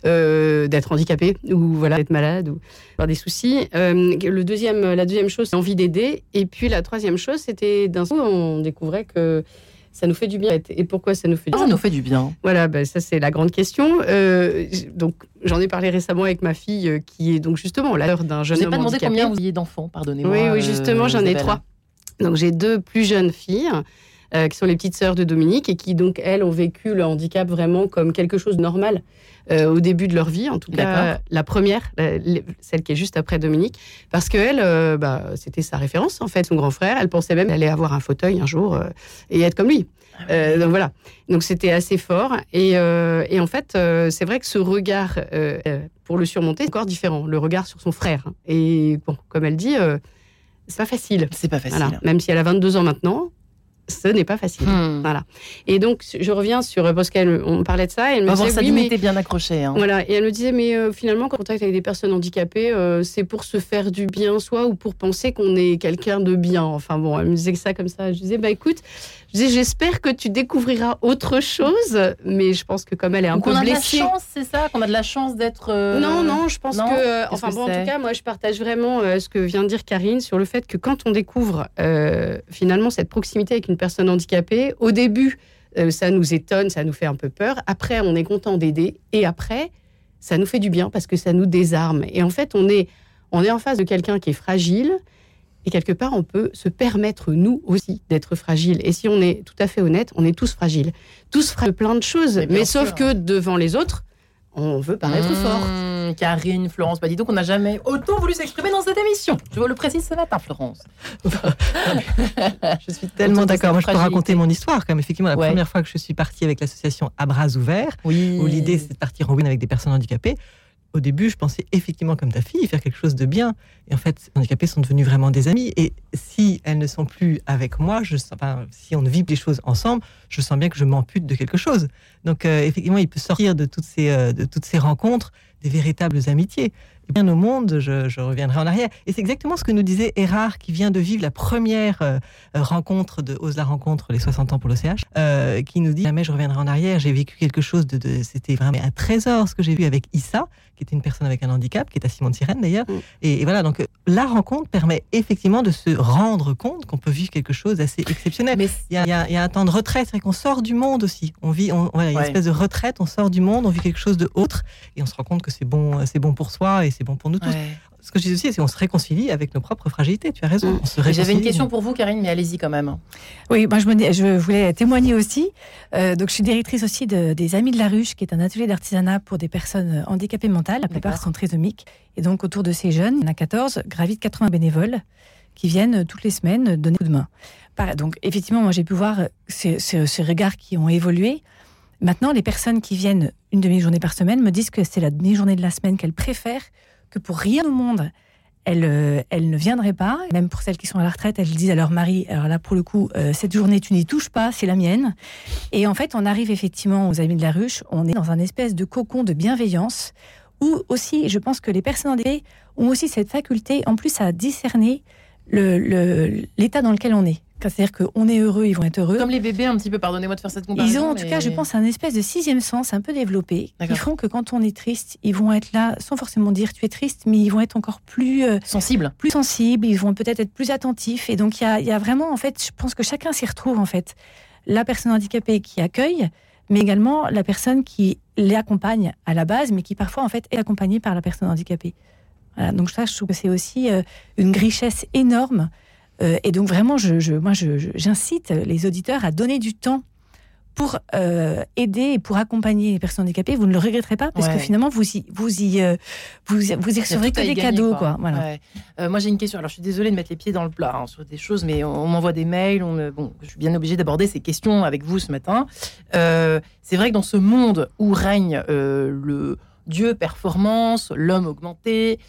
Euh, d'être handicapé ou voilà d'être malade ou avoir des soucis. Euh, le deuxième, la deuxième chose, c'est envie d'aider. Et puis la troisième chose, c'était d'un coup, on découvrait que ça nous fait du bien. Et pourquoi ça nous fait du bien Ça nous fait du bien. Voilà, ben, ça c'est la grande question. Euh, donc j'en ai parlé récemment avec ma fille, euh, qui est donc justement l'heure d'un jeune homme. Vous n'avez pas demandé handicapé. combien vous ayez d'enfants, pardonnez-moi. Oui, oui, justement, j'en ai trois. Donc j'ai deux plus jeunes filles. Euh, qui sont les petites sœurs de Dominique et qui donc elles ont vécu le handicap vraiment comme quelque chose de normal euh, au début de leur vie, en tout cas la première, la, celle qui est juste après Dominique, parce que elle, euh, bah, c'était sa référence en fait, son grand frère. Elle pensait même aller avoir un fauteuil un jour et être comme lui. donc voilà, donc c'était assez fort et, et en fait c'est vrai que ce regard pour le surmonter, c'est encore différent, le regard sur son frère. Et bon, comme elle dit. c'est pas facile. C'est pas facile. Voilà. Même si elle a 22 ans maintenant, ce n'est pas facile. Hmm. Voilà. Et donc, je reviens sur parce qu'on parlait de ça. Et elle me disait, oui, mais bien accrochée. hein. voilà. Et elle me disait, mais euh, finalement, quand on contact avec des personnes handicapées, euh, c'est pour se faire du bien soi ou pour penser qu'on est quelqu'un de bien? Enfin bon, elle me disait ça comme ça. Je disais, bah écoute, j'espère que tu découvriras autre chose, mais je pense que comme elle est un Donc peu on a blessée. de la chance, c'est ça Qu'on a de la chance d'être. euh, Non, non, je pense non que. euh, Enfin, que bon, en tout cas, moi, je partage vraiment euh, ce que vient de dire Karine sur le fait que quand on découvre euh, finalement cette proximité avec une personne handicapée, au début, ça nous étonne, ça nous fait un peu peur. Après, on est content d'aider. Et après, ça nous fait du bien parce que ça nous désarme. Et en fait, on est, on est en face de quelqu'un qui est fragile. Et quelque part, on peut se permettre, nous aussi, d'être fragile. Et si on est tout à fait honnête, on est tous fragiles. Tous fragiles de plein de choses. Mais sauf sûr. que devant les autres, on veut paraître Mmh, fort. Karine, Florence, bah dis donc, on n'a jamais autant voulu s'exprimer dans cette émission. Je vous le précise ce matin, Florence. Je suis tellement d'accord. Moi, je peux raconter mon histoire. Comme effectivement, la Ouais. première fois que je suis partie avec l'association À bras ouverts, Oui. où l'idée c'est de partir en week-end avec des personnes handicapées. Au début, je pensais effectivement comme ta fille, faire quelque chose de bien. Et en fait, les handicapés sont devenus vraiment des amis. Et si elles ne sont plus avec moi, je sens, enfin, si on ne vit les choses ensemble, je sens bien que je m'ampute de quelque chose. Donc, euh, effectivement, il peut sortir de toutes ces, euh, de toutes ces rencontres des véritables amitiés. Et bien au monde, je, je reviendrai en arrière. Et c'est exactement ce que nous disait Erard, qui vient de vivre la première euh, rencontre de Ose la rencontre, les 60 ans pour l'OCH, euh, qui nous dit jamais je reviendrai en arrière. J'ai vécu quelque chose de, de c'était vraiment un trésor ce que j'ai vu avec Issa, qui était une personne avec un handicap, qui est à Simon de Sirène d'ailleurs. Mm. Et, et voilà, donc euh, la rencontre permet effectivement de se rendre compte qu'on peut vivre quelque chose d'assez exceptionnel. Mais Il y, a, il y a- il y a un temps de retraite, c'est qu'on sort du monde aussi. On vit, on, voilà, il y a Ouais. une espèce de retraite, on sort du monde, on vit quelque chose de autre, et on se rend compte que c'est bon, c'est bon pour soi et c'est bon pour nous tous. Ouais. Ce que je dis aussi, c'est qu'on se réconcilie avec nos propres fragilités. Tu as raison. Mm. J'avais une question pour vous, Karine, mais allez-y quand même. Oui, moi je, me- je voulais témoigner aussi. Euh, donc je suis directrice aussi de- des Amis de la Ruche, qui est un atelier d'artisanat pour des personnes handicapées mentales. La plupart sont trisomiques. Et donc autour de ces jeunes, il y en a 14, gravitent 80 bénévoles qui viennent toutes les semaines donner un coup de main. Donc effectivement, moi j'ai pu voir ces, ces- ces regards qui ont évolué. Maintenant, les personnes qui viennent une demi-journée par semaine me disent que c'est la demi-journée de la semaine qu'elles préfèrent, que pour rien au monde, elles, euh, elles ne viendraient pas. Même pour celles qui sont à la retraite, elles disent à leur mari, alors là pour le coup, euh, cette journée tu n'y touches pas, c'est la mienne. Et en fait, on arrive effectivement aux Amis de la Ruche, on est dans un espèce de cocon de bienveillance, où aussi, je pense que les personnes handicapées ont aussi cette faculté, en plus, à discerner le- le- l'état dans lequel on est. C'est-à-dire qu'on est heureux, ils vont être heureux. Comme les bébés, un petit peu, pardonnez-moi de faire cette comparaison. Ils ont en tout cas, je pense, un espèce de sixième sens un peu développé, qui font que quand on est triste, ils vont être là, sans forcément dire tu es triste, mais ils vont être encore plus, euh, Sensible. plus sensibles, ils vont peut-être être plus attentifs. Et donc, il y a, il y a vraiment, en fait, je pense que chacun s'y retrouve, en fait. La personne handicapée qui accueille, mais également la personne qui les accompagne à la base, mais qui parfois, en fait, est accompagnée par la personne handicapée. Voilà, donc ça, je trouve que c'est aussi euh, une richesse énorme. Euh, et donc vraiment, je, je- moi, j'incite les auditeurs à donner du temps pour euh, aider et pour accompagner les personnes handicapées, vous ne le regretterez pas parce que finalement vous y vous y euh, vous, vous y recevrez que des cadeaux quoi. Voilà. Euh, moi j'ai une question. Alors je suis désolée de mettre les pieds dans le plat hein, sur des choses, mais on, m'envoie des mails. On bon, je suis bien obligée d'aborder ces questions avec vous ce matin. c'est vrai que dans ce monde où règne le Dieu performance, l'homme augmenté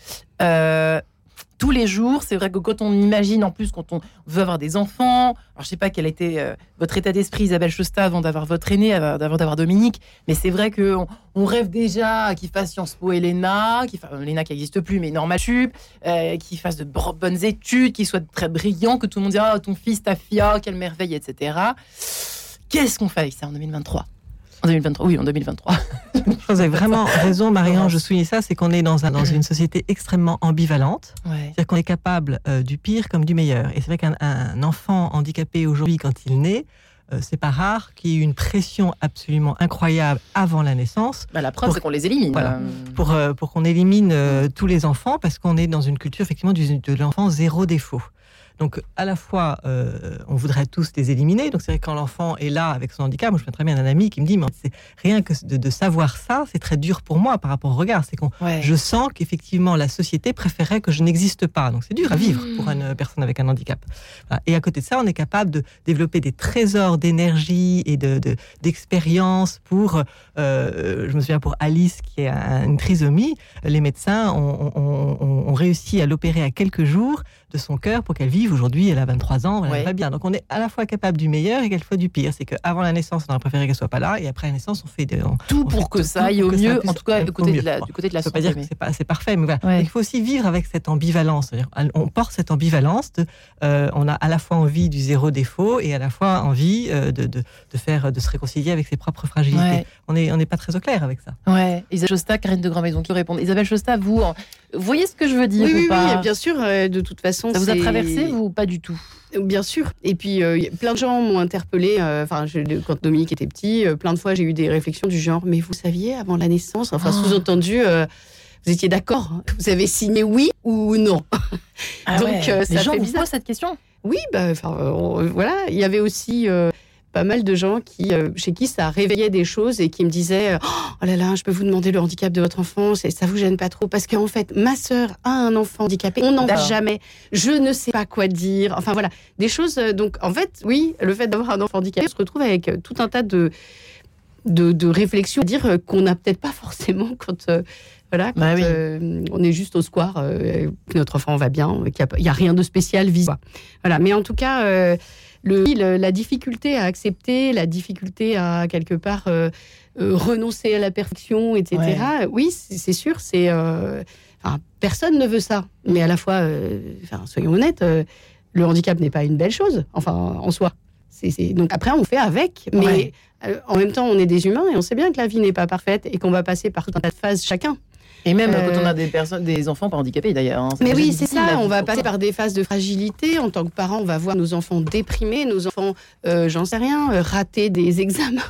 tous les jours. C'est vrai que quand on imagine, en plus, quand on veut avoir des enfants, alors je sais pas quel était euh, votre état d'esprit, Isabelle Chosta, avant d'avoir votre aîné, avant d'avoir Dominique, mais c'est vrai qu'on on rêve déjà qu'il fasse Sciences Po et l'ENA, qui l'ENA qui n'existe plus, mais Normal Sup, euh, qu'il fasse de bonnes études, qu'il soit très brillant, que tout le monde dise ah, ton fils, ta fille, oh, quelle merveille, etc. Qu'est-ce qu'on fait avec ça en 2023 en 2023, oui, en 2023. Vous avez vraiment raison, Marianne, je souligne ça, c'est qu'on est dans, un, dans une société extrêmement ambivalente. C'est-à-dire qu'on est capable euh, du pire comme du meilleur. Et c'est vrai qu'un enfant handicapé aujourd'hui, quand il naît, euh, c'est pas rare qu'il y ait une pression absolument incroyable avant la naissance. Bah, la preuve, c'est qu'on les élimine. Voilà, pour, euh, pour qu'on élimine tous les enfants, parce qu'on est dans une culture effectivement de l'enfant zéro défaut. Donc, à la fois, euh, on voudrait tous les éliminer. Donc, c'est vrai que quand l'enfant est là avec son handicap, moi, je me très bien d'un ami qui me dit, mais c'est rien que de, savoir ça, c'est très dur pour moi par rapport au regard. C'est qu'on, je sens qu'effectivement, la société préférait que je n'existe pas. Donc, c'est dur à vivre pour une personne avec un handicap. Et à côté de ça, on est capable de développer des trésors d'énergie et de, d'expérience pour, euh, je me souviens pour Alice qui a une trisomie, les médecins ont réussi à l'opérer à quelques jours de son cœur pour qu'elle vive. Aujourd'hui, elle a 23 ans, elle va bien. Donc on est à la fois capable du meilleur et quelquefois du pire. C'est qu'avant la naissance, on aurait préféré qu'elle soit pas là, et après la naissance, on fait tout pour que ça aille au mieux. en tout cas, du côté, de la, du côté de la santé. pas dire que c'est parfait, mais voilà. Il faut aussi vivre avec cette ambivalence. On porte cette ambivalence. Euh, on a à la fois envie du zéro défaut et à la fois envie euh, de, de, faire, de se réconcilier avec ses propres fragilités. On n'est on est pas très au clair avec ça. Ouais. Isabelle Chosta, Karine de Grand Maison qui répond. Isabelle Chosta, vous, vous voyez ce que je veux dire Oui, oui, oui, bien sûr. Euh, de toute façon, ça vous a traversé ou pas du tout? Bien sûr. Et puis, euh, plein de gens m'ont interpellé. Euh, enfin, quand Dominique était petit, euh, plein de fois, j'ai eu des réflexions du genre Mais vous saviez avant la naissance Enfin, oh. sous-entendu, vous étiez d'accord Vous avez signé oui ou non ah Donc, ça Les gens fait bizarre. cette question? Oui, bah, enfin, voilà. Il y avait aussi pas mal de gens qui, euh, chez qui ça réveillait des choses et qui me disaient Oh là là, je peux vous demander le handicap de votre enfant, ça vous gêne pas trop Parce qu'en fait, ma sœur a un enfant handicapé, on n'en va jamais, je ne sais pas quoi dire. Enfin voilà, des choses. Euh, donc en fait, oui, le fait d'avoir un enfant handicapé, on se retrouve avec euh, tout un tas de, de, réflexions, dire qu'on n'a peut-être pas forcément quand. voilà, bah on est juste au square, que notre enfant va bien, qu'il n'y a, rien de spécial vis. Voilà, mais en tout cas, le, la difficulté à accepter, la difficulté à quelque part euh, euh, renoncer à la perfection, etc. Oui, c'est sûr, c'est euh, personne ne veut ça, mais à la fois, soyons honnêtes, le handicap n'est pas une belle chose, enfin en soi. Donc après, on fait avec, mais en même temps, on est des humains et on sait bien que la vie n'est pas parfaite et qu'on va passer par tout un tas de phases chacun. Et même quand on a euh, des personnes, des enfants pas handicapés d'ailleurs. Hein, mais oui, c'est ça. On va passer par des phases de fragilité. En tant que parent, on va voir nos enfants déprimés, nos enfants, euh, j'en sais rien, euh, rater des examens,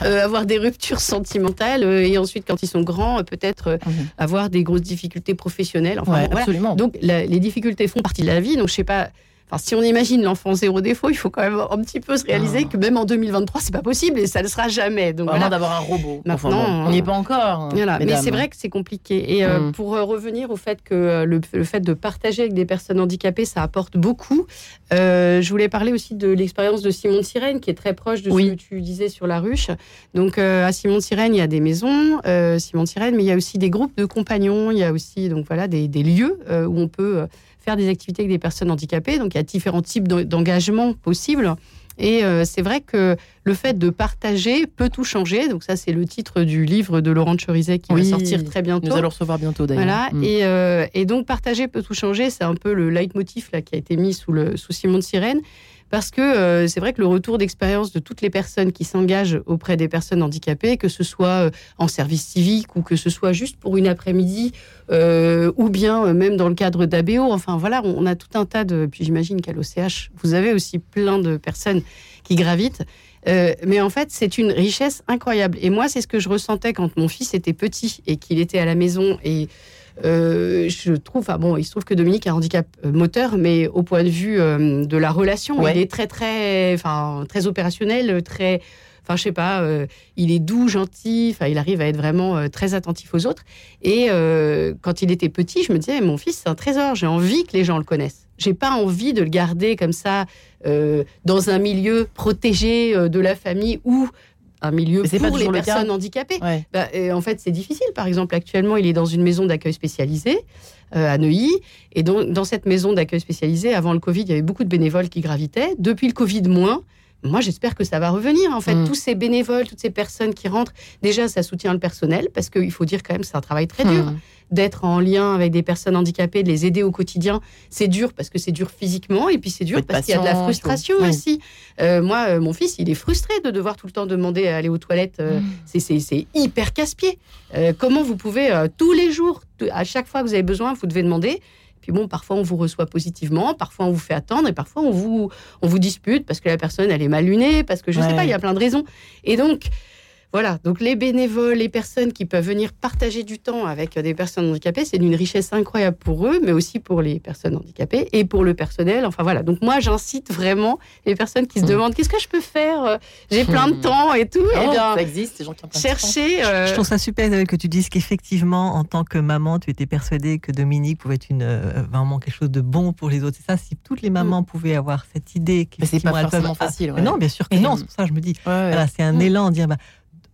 avoir des ruptures sentimentales, et ensuite, quand ils sont grands, peut-être mhm. avoir des grosses difficultés professionnelles. Enfin, absolument. Donc, les difficultés font partie de la vie. Donc, je sais pas si on imagine l'enfant zéro défaut, il faut quand même un petit peu se réaliser ah. que même en 2023, c'est pas possible et ça ne sera jamais. Donc, voilà. d'avoir un robot. Maintenant, on n'y est pas encore. Mais c'est vrai que c'est compliqué. Et euh, mm. pour euh, revenir au fait que euh, le, fait de partager avec des personnes handicapées, ça apporte beaucoup. je voulais parler aussi de l'expérience de Simon Sirène, qui est très proche de ce que tu disais sur la ruche. Donc, à Simon Sirène, il y a des maisons, Simon Sirène, mais il y a aussi des groupes de compagnons. Il y a aussi donc voilà des, des lieux où on peut faire des activités avec des personnes handicapées. Donc il y a différents types d'engagement possibles. Et euh, c'est vrai que le fait de partager peut tout changer. Donc ça, c'est le titre du livre de Laurent Cherizet qui va sortir très bientôt. Nous allons recevoir bientôt d'ailleurs. Voilà. Mm. Et, euh, et, donc partager peut tout changer. C'est un peu le leitmotiv là qui a été mis sous le sous Simon de Sirène parce que euh, c'est vrai que le retour d'expérience de toutes les personnes qui s'engagent auprès des personnes handicapées, que ce soit euh, en service civique ou que ce soit juste pour une après-midi, euh, ou bien même dans le cadre d'ABO, enfin voilà, on, a tout un tas de... Puis j'imagine qu'à l'OCH, vous avez aussi plein de personnes qui gravitent. mais en fait, c'est une richesse incroyable. Et moi, c'est ce que je ressentais quand mon fils était petit et qu'il était à la maison et euh, je trouve, ah bon, il se trouve que Dominique a un handicap euh, moteur, mais au point de vue euh, de la relation, il est très, très, enfin, très opérationnel, très Enfin, je sais pas, euh, il est doux, gentil, enfin, il arrive à être vraiment très attentif aux autres. Et quand il était petit, je me disais, mon fils, c'est un trésor, j'ai envie que les gens le connaissent. J'ai pas envie de le garder comme ça dans un milieu protégé de la famille ou un milieu pas pour les cas. personnes handicapées. Ouais. Bah, euh, en fait, c'est difficile. Par exemple, actuellement, il est dans une maison d'accueil spécialisée euh, à Neuilly. Et donc, dans cette maison d'accueil spécialisée, avant le Covid, il y avait beaucoup de bénévoles qui gravitaient. Depuis le Covid, moins. Moi, j'espère que ça va revenir. En fait, Mm. tous ces bénévoles, toutes ces personnes qui rentrent, déjà, ça soutient le personnel parce qu'il faut dire quand même, c'est un travail très dur Hmm. d'être en lien avec des personnes handicapées, de les aider au quotidien. C'est dur parce que c'est dur physiquement et puis c'est dur parce qu'il y a de la frustration oui. aussi. Euh, moi, euh, mon fils, il est frustré de devoir tout le temps demander à aller aux toilettes. euh, Mm. c'est- hyper casse-pied. Euh, comment vous pouvez, tous les jours, à chaque fois que vous avez besoin, vous devez demander. Puis bon, parfois on vous reçoit positivement, parfois on vous fait attendre et parfois on vous, on vous dispute parce que la personne elle est mal lunée, parce que je sais Ouais. pas, il y a plein de raisons. Et donc, voilà, donc les bénévoles, les personnes qui peuvent venir partager du temps avec des personnes handicapées, c'est d'une richesse incroyable pour eux, mais aussi pour les personnes handicapées et pour le personnel. Enfin voilà, donc moi j'incite vraiment les personnes qui se Mm. demandent qu'est-ce que je peux faire Euh, J'ai plein de Mm. temps et tout. Eh Oh, bien, ça existe, ces gens qui ont plein de temps. chercher. euh, Je trouve ça super Isabelle, que tu dises qu'effectivement, en tant que maman, tu étais persuadée que Dominique pouvait être une, euh, vraiment quelque chose de bon pour les autres. C'est ça, si toutes les mamans pouvaient avoir cette idée Mais c'est pas peuvent- forcément facile. Ah, ouais. Non, bien sûr que Et- non. C'est pour ça que je me dis, Ouais, ouais. voilà, c'est un élan, dire bah,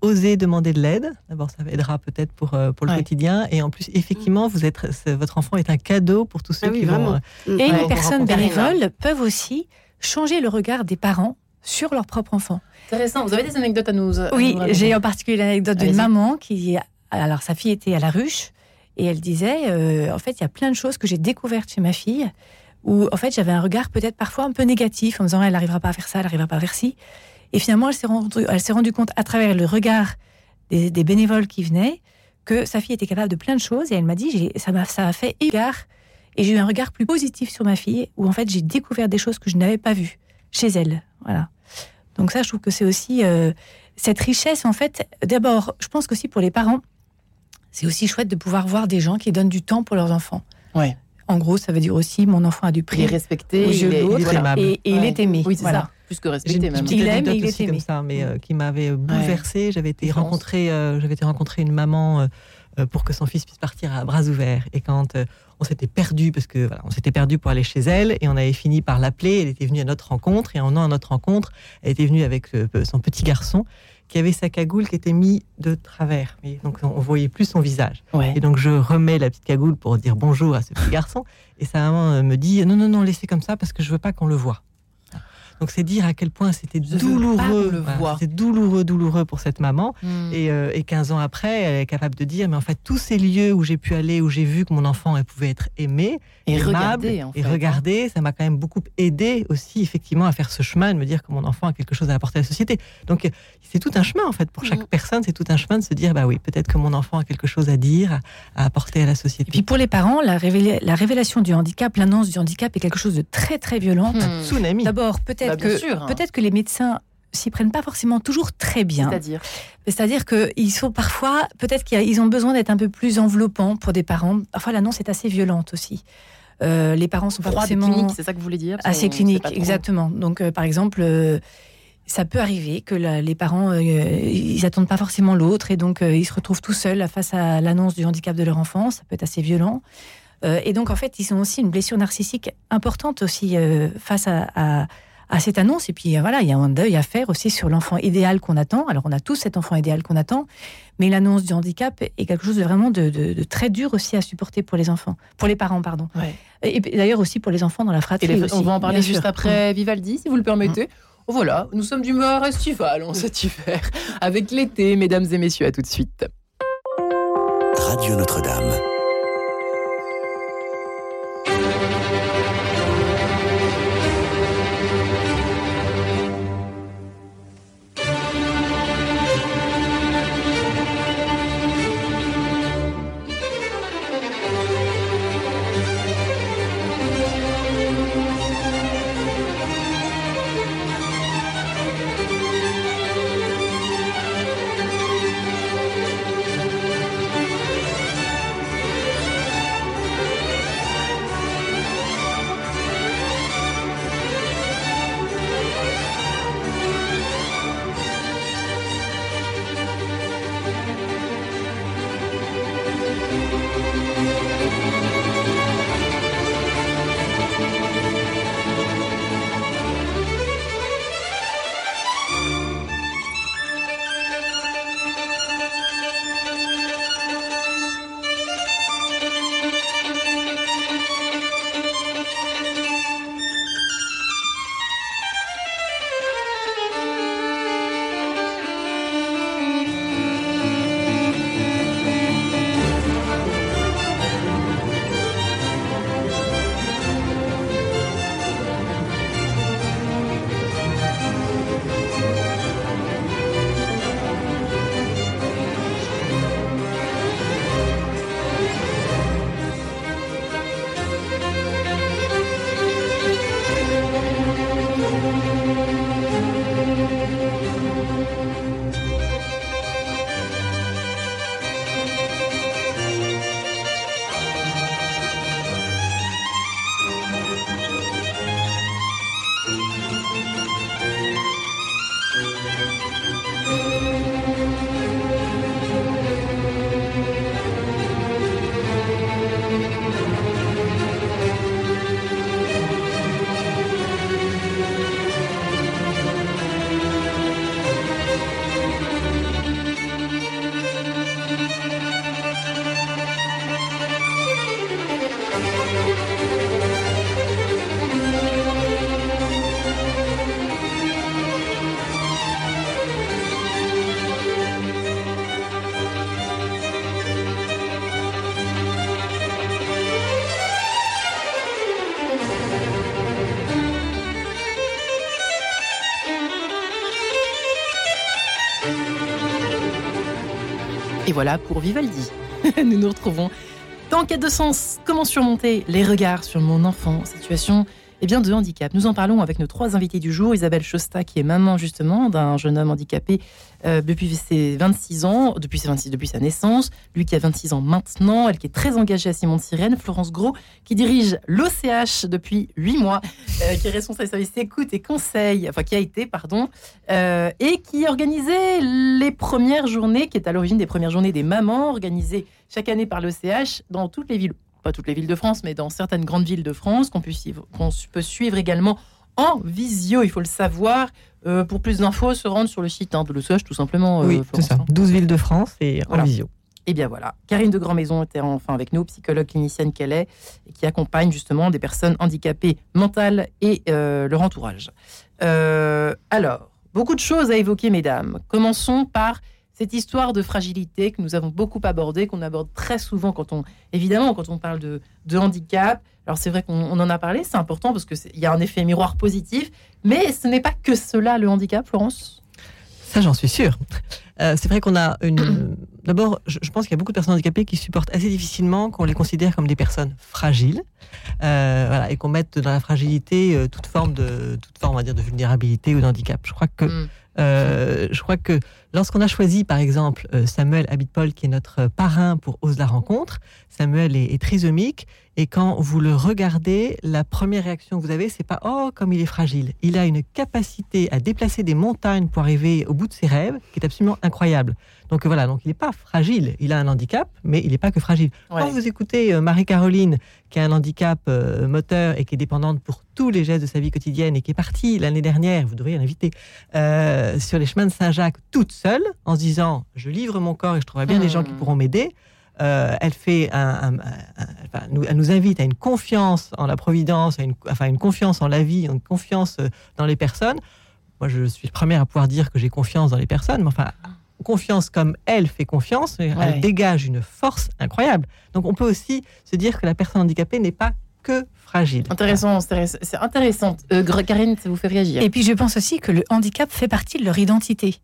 oser demander de l'aide. D'abord, ça aidera peut-être pour, euh, pour le Ouais. quotidien. Et en plus, effectivement, vous êtes, votre enfant est un cadeau pour tous ceux Ah oui, qui vont. vraiment. euh, Mm. Et Ouais. les personnes bénévoles peuvent aussi changer le regard des parents sur leur propre enfant. Intéressant. Vous avez des anecdotes à nous à Oui, j'ai en particulier l'anecdote d'une maman qui, alors sa fille était à la ruche et elle disait, euh, en fait, il y a plein de choses que j'ai découvertes chez ma fille où, en fait, j'avais un regard peut-être parfois un peu négatif en me disant, elle n'arrivera pas à faire ça, elle n'arrivera pas à faire ci. Et finalement, elle s'est rendue, rendue compte à travers le regard des, des bénévoles qui venaient que sa fille était capable de plein de choses et elle m'a dit, ça m'a, ça a fait égard et j'ai eu un regard plus positif sur ma fille où en fait j'ai découvert des choses que je n'avais pas vues chez elle. Voilà. Donc ça, je trouve que c'est aussi euh, cette richesse, en fait, d'abord, je pense qu'aussi pour les parents, c'est aussi chouette de pouvoir voir des gens qui donnent du temps pour leurs enfants. Ouais. En gros, ça veut dire aussi mon enfant a du Il est prix respecté. il est- l'autre il est et, et il est aimé. Oui, c'est Voilà. ça. Plus que respecté, même. petite Il aime et il est aimé. comme ça, mais euh, qui m'avait bouleversée. J'avais été rencontrer, euh, j'avais été rencontrer une maman euh, euh, pour que son fils puisse partir à bras ouverts. Et quand euh, on s'était perdu, parce que voilà, on s'était perdu pour aller chez elle, et on avait fini par l'appeler. Elle était venue à notre rencontre, et en allant à notre rencontre, elle était venue avec euh, son petit garçon qui avait sa cagoule qui était mise de travers. Et donc on voyait plus son visage. Ouais. Et donc je remets la petite cagoule pour dire bonjour à ce petit garçon. Et sa maman euh, me dit non, non, non, laissez comme ça parce que je veux pas qu'on le voit. Donc c'est dire à quel point c'était douloureux. Voilà. C'était douloureux, douloureux pour cette maman. Mm. Et, euh, et 15 ans après, elle est capable de dire, mais en fait, tous ces lieux où j'ai pu aller, où j'ai vu que mon enfant elle pouvait être aimé, Et aimable, en fait. et regarder, ça m'a quand même beaucoup aidé aussi, effectivement, à faire ce chemin, de me dire que mon enfant a quelque chose à apporter à la société. Donc, c'est tout un chemin, en fait. Pour chaque Mhm. personne, c'est tout un chemin de se dire, bah oui, peut-être que mon enfant a quelque chose à dire, à, apporter à la Et société. puis pour les parents, la, révéla- la révélation du handicap, l'annonce du handicap est quelque chose de très très violent. Hmm. Tsunami. D'abord, peut-être Bah, que peut-être que les médecins s'y prennent pas forcément toujours très bien. C'est-à-dire C'est-à-dire qu'ils sont parfois, peut-être qu'ils ont besoin d'être un peu plus enveloppants pour des parents. Parfois, l'annonce est assez violente aussi. Euh, les parents sont pas forcément clinique, c'est ça que vous voulez dire? Assez trop. exactement. Donc, euh, par exemple, euh, ça peut arriver que la- les parents, ils attendent pas forcément l'autre et donc ils se retrouvent tout seuls face à l'annonce du handicap de leur enfant. Ça peut être assez violent. Et donc, en fait, ils ont aussi une blessure narcissique importante aussi face à, à- à cette annonce. Et puis, euh, voilà, il y a un deuil à faire aussi sur l'enfant idéal qu'on attend. Alors, on a tous cet enfant idéal qu'on attend, mais l'annonce du handicap est quelque chose de vraiment de, de- de très dur aussi à supporter pour les enfants, pour les parents, pardon. Ouais. Et, et d'ailleurs aussi pour les enfants dans la Et fratrie. les- aussi, on va en parler juste sûr. après Vivaldi, si vous le permettez. Voilà, nous sommes d'humeur estivale en cet hiver, avec l'été, mesdames et messieurs, à tout de suite. Radio Notre-Dame. Voilà pour Vivaldi. nous nous retrouvons dans Quête de sens. Comment surmonter les regards sur mon enfant? Situation eh bien, de handicap. Nous en parlons avec nos trois invités du jour. Isabelle Chosta, qui est maman justement d'un jeune homme handicapé euh, depuis ses 26 ans, depuis, ses 26, depuis sa naissance. Lui qui a 26 ans maintenant, elle qui est très engagée à Simon Sirène. Florence Gros, qui dirige l'OCH depuis 8 mois, euh, qui est responsable des services écoute et conseil, enfin qui a été, pardon, euh, et qui organisait les premières journées, qui est à l'origine des premières journées des mamans, organisées chaque année par l'OCH dans toutes les villes pas toutes les villes de France, mais dans certaines grandes villes de France, qu'on peut suivre également en visio, il faut le savoir. Euh, pour plus d'infos, se rendre sur le site hein, de l'OCH, tout simplement. Euh, oui, c'est ça. 12 hein. villes de France et en visio. Et eh bien voilà, Karine de Grandmaison était enfin avec nous, psychologue clinicienne qu'elle est, et qui accompagne justement des personnes handicapées mentales et euh, leur entourage. alors, beaucoup de choses à évoquer, mesdames. Commençons par cette histoire de fragilité que nous avons beaucoup abordée, qu'on aborde très souvent quand on, évidemment, quand on parle de, handicap. Alors c'est vrai qu'on en a parlé, c'est important parce qu'il y a un effet miroir positif, mais ce n'est pas que cela le handicap, Florence? Ça, j'en suis sûre. Euh, c'est vrai qu'on a une. D'abord, je, pense qu'il y a beaucoup de personnes handicapées qui supportent assez difficilement qu'on les considère comme des personnes fragiles, euh, voilà, et qu'on mette dans la fragilité euh, toute forme de toute forme, on va dire, de vulnérabilité ou d'handicap. Je crois que mm. Je crois que lorsqu'on a choisi, par exemple, euh, Samuel Habitpol, qui est notre parrain pour Ose la rencontre, Samuel est, trisomique, et quand vous le regardez, la première réaction que vous avez, c'est pas oh comme il est fragile. Il a une capacité à déplacer des montagnes pour arriver au bout de ses rêves qui est absolument incroyable. Donc voilà, donc il n'est pas fragile. Il a un handicap, mais il n'est pas que fragile. Quand vous écoutez euh, Marie-Caroline, qui a un handicap euh, moteur et qui est dépendante pour tous les gestes de sa vie quotidienne et qui est partie l'année dernière, vous devriez l'inviter, euh, sur les chemins de Saint-Jacques toute seule, en se disant je livre mon corps et je trouverai bien des gens qui hmm. pourront m'aider. elle fait un, nous, elle nous invite à une confiance en la providence, à une, enfin une confiance en la vie, une confiance dans les personnes. Moi, je suis première à pouvoir dire que j'ai confiance dans les personnes, mais enfin, confiance comme elle fait confiance, elle dégage une force incroyable. Donc on peut aussi se dire que la personne handicapée n'est pas que fragile. Intéressant, c'est intéressant. Euh, Karine, ça vous fait réagir. Et puis je pense aussi que le handicap fait partie de leur identité.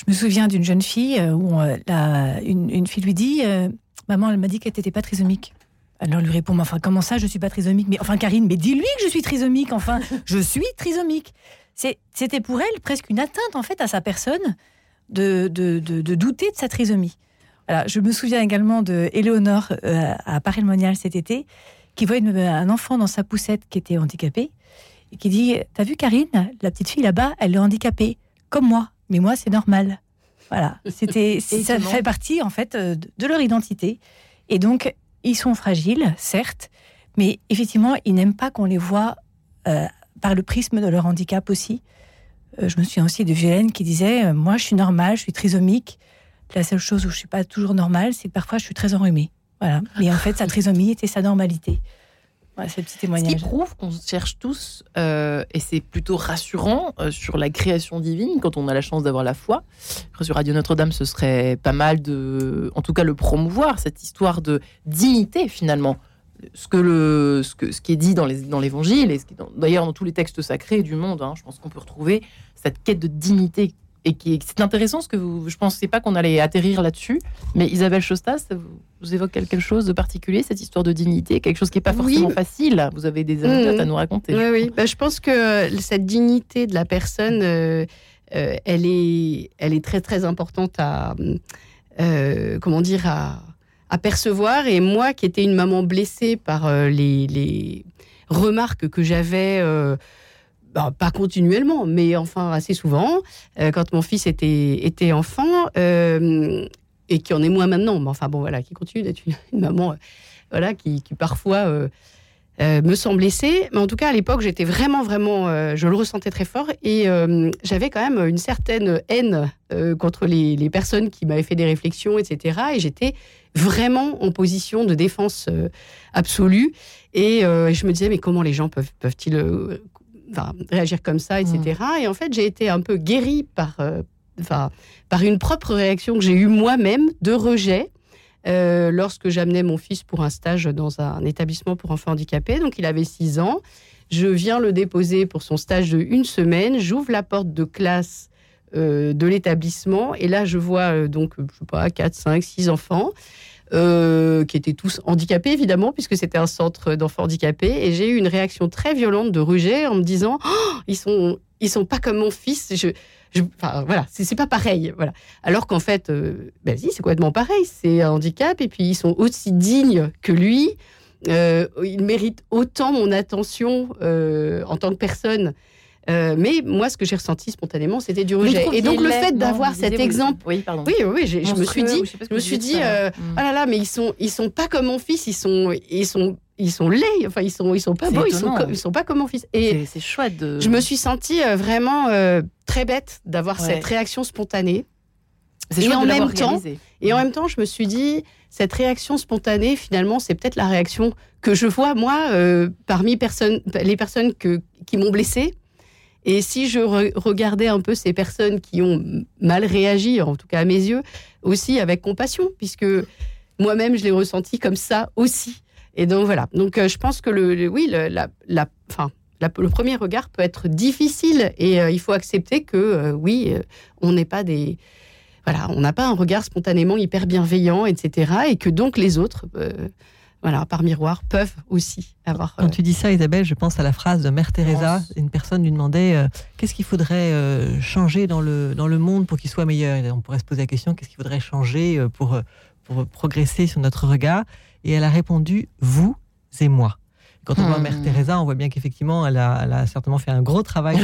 Je me souviens d'une jeune fille euh, où euh, une, fille lui dit Maman, elle m'a dit qu'elle n'était pas trisomique. Alors lui répond Enfin, comment ça, je suis pas trisomique? Mais enfin, Karine, mais dis-lui que je suis trisomique. Enfin, je suis trisomique. C'était pour elle presque une atteinte en fait à sa personne de, douter de sa trisomie. Je me souviens également de Éléonore euh, à Paris-le-Monial cet été, qui voit un enfant dans sa poussette qui était handicapé, et qui dit T'as vu Karine, la petite fille là-bas, elle est handicapée, comme moi, mais moi c'est normal. Voilà, c'était ça fait partie en fait euh, de leur identité. Et donc, ils sont fragiles, certes, mais effectivement, ils n'aiment pas qu'on les voit euh, par le prisme de leur handicap aussi. Euh, je me souviens aussi de Violaine qui disait euh, Moi, je suis normale, je suis trisomique. La seule chose où je suis pas toujours normale, c'est que parfois je suis très enrhumée. Voilà. Mais en fait, sa trisomie était sa normalité. Voilà, c'est le petit témoignage. Ce qui prouve qu'on cherche tous, euh, et c'est plutôt rassurant, sur la création divine quand on a la chance d'avoir la foi. Sur Radio Notre-Dame, ce serait pas mal de, en tout cas, le promouvoir, cette histoire de dignité finalement ce, que le, ce, que, ce qui est dit dans, les, dans l'évangile, et d'ailleurs dans tous les textes sacrés du monde, hein, je pense qu'on peut retrouver cette quête de dignité. Et qui c'est intéressant, ce que vous, je ne pensais pas qu'on allait atterrir là-dessus, mais Isabelle Chostas, ça vous, évoque quelque chose de particulier, cette histoire de dignité, quelque chose qui n'est pas forcément facile. Vous avez des anecdotes à mmh. nous raconter. Oui, oui. Bah, je pense que cette dignité de la personne, euh, euh, elle, est, elle est très très importante à, euh, comment dire, à, à percevoir. Et moi, qui étais une maman blessée par euh, les, remarques que j'avais, euh, bah, pas continuellement, mais enfin assez souvent, euh, quand mon fils était, était enfant, et qui en est moins maintenant, mais enfin bon, voilà, qui continue d'être une, maman, voilà, qui, qui parfois euh, me semble blessée. Mais en tout cas, à l'époque, j'étais vraiment, vraiment, euh, je le ressentais très fort. Et euh, j'avais quand même une certaine haine contre les, personnes qui m'avaient fait des réflexions, etc. Et j'étais vraiment en position de défense absolue. Et je me disais, mais comment les gens peuvent, peuvent-ils réagir comme ça, etc. Mmh. Et en fait, j'ai été un peu guérie par, par une propre réaction que j'ai eue moi-même de rejet euh, lorsque j'amenais mon fils pour un stage dans un établissement pour enfants handicapés. Donc il avait 6 ans. Je viens le déposer pour son stage de une semaine. J'ouvre la porte de classe de l'établissement. Et là, je vois donc, je sais pas, 4, 5, 6 enfants. Qui étaient tous handicapés évidemment puisque c'était un centre d'enfants handicapés et j'ai eu une réaction très violente de rejet en me disant oh, ils sont ils sont pas comme mon fils je, enfin, voilà, c'est pas pareil. Voilà. Alors qu'en fait, euh, ben si, c'est complètement pareil. C'est un handicap et puis ils sont aussi dignes que lui. Euh, ils méritent autant mon attention euh, en tant que personne. Mais moi, ce que j'ai ressenti spontanément, c'était du rejet. Et donc, le fait d'avoir cet exemple, oui, pardon. oui, oui, je me suis dit, je, me suis dit, oh là là, mais ils sont, ils sont pas comme mon fils, ils sont, ils sont ils sont laids, enfin ils sont ils sont pas beaux, ils sont ils sont pas comme mon fils. Et c'est chouette. De... Je me suis sentie euh, vraiment euh, très bête d'avoir cette réaction spontanée. Et en même temps, et en même temps, je me suis dit cette réaction spontanée, finalement, c'est peut-être la réaction que je vois moi euh, parmi personnes, les personnes que, qui m'ont blessée. Et si je regardais un peu ces personnes qui ont mal réagi, en tout cas à mes yeux, aussi avec compassion, puisque moi-même je l'ai ressenti comme ça aussi. Et donc voilà. Donc euh, je pense que le, oui, la, fin, le premier regard peut être difficile et euh, il faut accepter que euh, oui, on n'est pas des voilà, on n'a pas un regard spontanément hyper bienveillant, etc. Et que donc les autres, voilà, par miroir, peuvent aussi avoir. Quand tu dis ça, Isabelle, je pense à la phrase de Mère Teresa. Une personne lui demandait qu'est-ce qu'il faudrait changer dans le dans le monde pour qu'il soit meilleur? Et on pourrait se poser la question qu'est-ce qu'il faudrait changer pour pour progresser sur notre regard? Et elle a répondu vous et moi. Quand on voit hmm. Mère Teresa, on voit bien qu'effectivement, elle a, certainement fait un gros travail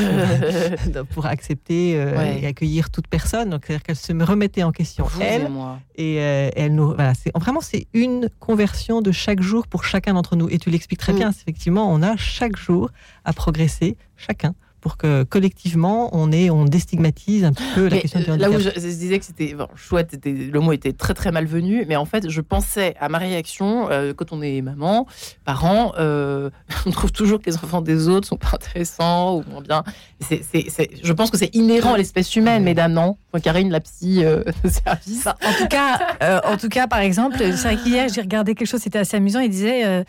pour, accepter euh, et accueillir toute personne. Donc, c'est-à-dire qu'elle se remettait en question, elle. Et, moi. et euh, elle nous. Voilà, c'est, vraiment, c'est une conversion de chaque jour pour chacun d'entre nous. Et tu l'expliques très hmm. bien. Effectivement, on a chaque jour à progresser, chacun, pour que collectivement on est, on déstigmatise un petit peu la question du handicap. Là où je, disais que c'était chouette, le mot était très très malvenu, mais en fait je pensais à ma réaction euh, quand on est maman, parent, euh, on trouve toujours que les enfants des autres sont pas intéressants ou moins bien. Je pense que c'est inhérent à l'espèce humaine, mesdames, non? Karine, la psy euh, de service. Bah, en tout cas, en tout cas, par exemple, c'est vrai qu'hier j'ai regardé quelque chose, c'était assez amusant. Il disait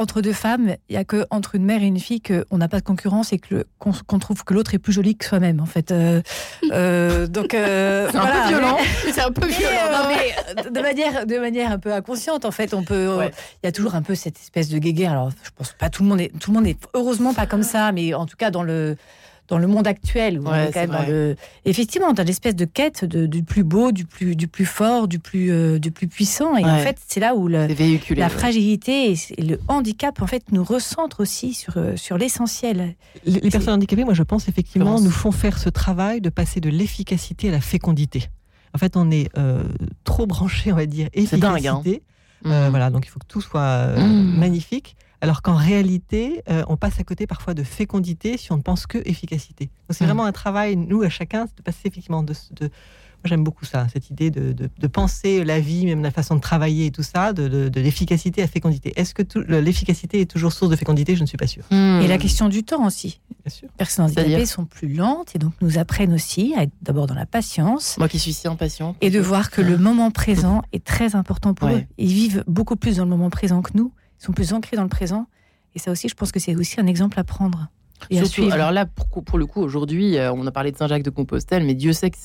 entre deux femmes, il y a que entre une mère et une fille qu'on n'a pas de concurrence et que qu'on trouve que l'autre est plus jolie que soi-même en fait. Euh, euh, donc euh, c'est un peu violent. C'est un peu violent. de manière de manière un peu inconsciente en fait, on peut. Il y a toujours un peu cette espèce de guéguerre. Alors je pense pas tout le monde est tout le monde est heureusement pas comme ça, mais en tout cas dans le dans le monde actuel, où on est quand même dans le... effectivement, dans l'espèce de quête de, du plus beau, du plus, du plus fort, du plus, euh, du plus puissant. Et en fait, c'est là où le, la fragilité et, le handicap, en fait, nous recentrent aussi sur, euh, sur l'essentiel. Les, personnes handicapées, moi, je pense effectivement, nous font faire ce travail de passer de l'efficacité à la fécondité. En fait, on est euh, trop branché, on va dire, efficacité. Dingue, hein. Mmh. Voilà, donc il faut que tout soit mmh. magnifique alors qu'en réalité, euh, on passe à côté parfois de fécondité si on ne pense que efficacité. Donc c'est mm. vraiment un travail, nous, à chacun, de passer effectivement de... j'aime beaucoup ça, cette idée de, de, penser la vie, même la façon de travailler et tout ça, de, l'efficacité à fécondité. Est-ce que l'efficacité est toujours source de fécondité? Je ne suis pas sûre. Et la question du temps aussi. Bien sûr. Les personnes handicapées sont plus lentes et donc nous apprennent aussi à être d'abord dans la patience. Moi qui suis si impatient. Et de voir que le moment présent est très important pour eux. Ils vivent beaucoup plus dans le moment présent que nous sont plus ancrés dans le présent. Et ça aussi, je pense que c'est aussi un exemple à prendre. Et alors là, pour, pour le coup, aujourd'hui, euh, on a parlé de Saint-Jacques de Compostelle, mais Dieu sait que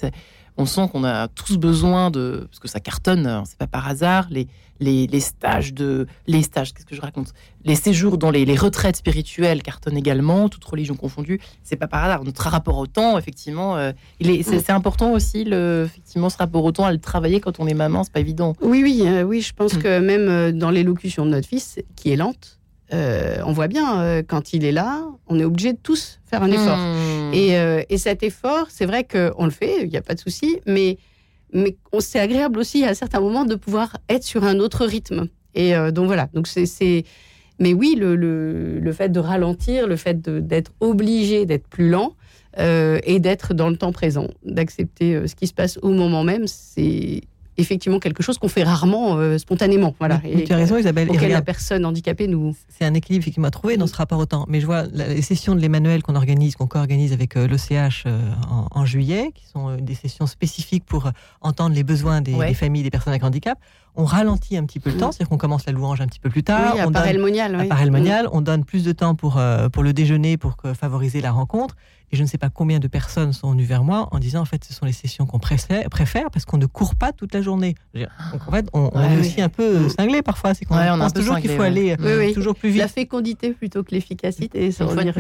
on sent qu'on a tous besoin de, parce que ça cartonne, hein, c'est pas par hasard, les, les, les, stages de, les stages, qu'est-ce que je raconte, les séjours dans les, les, retraites spirituelles cartonnent également, toutes religions confondues, c'est pas par hasard. Notre rapport au temps, effectivement, euh, il est, c'est, important aussi, le, effectivement, ce rapport au temps, à le travailler quand on est maman, c'est pas évident. Oui, oui, euh, oui, je pense mm. que même dans l'élocution de notre fils, qui est lente, euh, on voit bien, euh, quand il est là, on est obligé de tous faire un effort. Hmm. Euh, et, cet effort, c'est vrai qu'on le fait, il n'y a pas de souci, mais, mais c'est agréable aussi à certains moments de pouvoir être sur un autre rythme. Et donc voilà, donc c'est, mais oui, le, fait de ralentir, le fait d'être obligé d'être plus lent et d'être dans le temps présent, d'accepter ce qui se passe au moment même, c'est effectivement quelque chose qu'on fait rarement euh, spontanément. Voilà. et, tu as raison, Isabelle. Auquel la personne handicapée nous. C'est un équilibre effectivement à trouver dans ce rapport au temps. Mais je vois les sessions de l'Emmanuel qu'on organise, qu'on co-organise avec euh, l'OCH euh, en, juillet, qui sont des sessions spécifiques pour entendre les besoins des, familles des personnes avec handicap. On ralentit un petit peu le temps, c'est-à-dire qu'on commence la louange un petit peu plus tard. Oui, on donne, monial. Oui. monial, on donne plus de temps pour, pour le déjeuner pour favoriser la rencontre. Et je ne sais pas combien de personnes sont venues vers moi en disant en fait ce sont les sessions qu'on préfère, parce qu'on ne court pas toute la journée. Donc en fait, on, est aussi un peu cinglé parfois. C'est qu'on pense toujours qu'il faut aller toujours plus vite. La fécondité plutôt que l'efficacité, ça revient.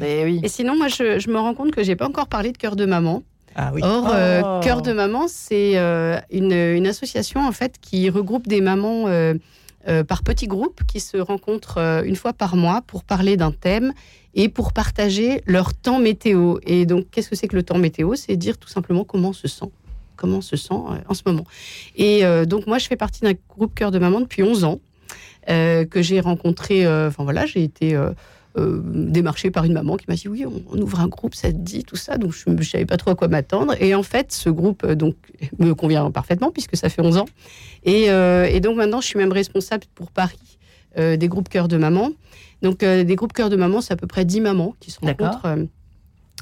Et sinon, moi, je, me rends compte que j'ai pas encore parlé de cœur de maman. Ah oui. Or, euh, oh. Cœur de maman, c'est euh, une, association en fait qui regroupe des mamans euh, par petits groupes qui se rencontrent une fois par mois pour parler d'un thème et pour partager leur temps météo. Et donc, qu'est-ce que c'est que le temps météo? C'est dire tout simplement comment on se sent comment on se sent en ce moment. Et donc moi, je fais partie d'un groupe Cœur de Maman depuis 11 ans, que j'ai rencontré, enfin voilà, j'ai été euh, démarché par une maman qui m'a dit oui, on, ouvre un groupe, ça te dit tout ça. Donc je ne savais pas trop à quoi m'attendre. Et en fait, ce groupe euh, donc me convient parfaitement puisque ça fait 11 ans. Euh, et, donc maintenant, je suis même responsable pour Paris des groupes cœur de maman. Donc des groupes cœur de maman, c'est à peu près 10 mamans qui se rencontrent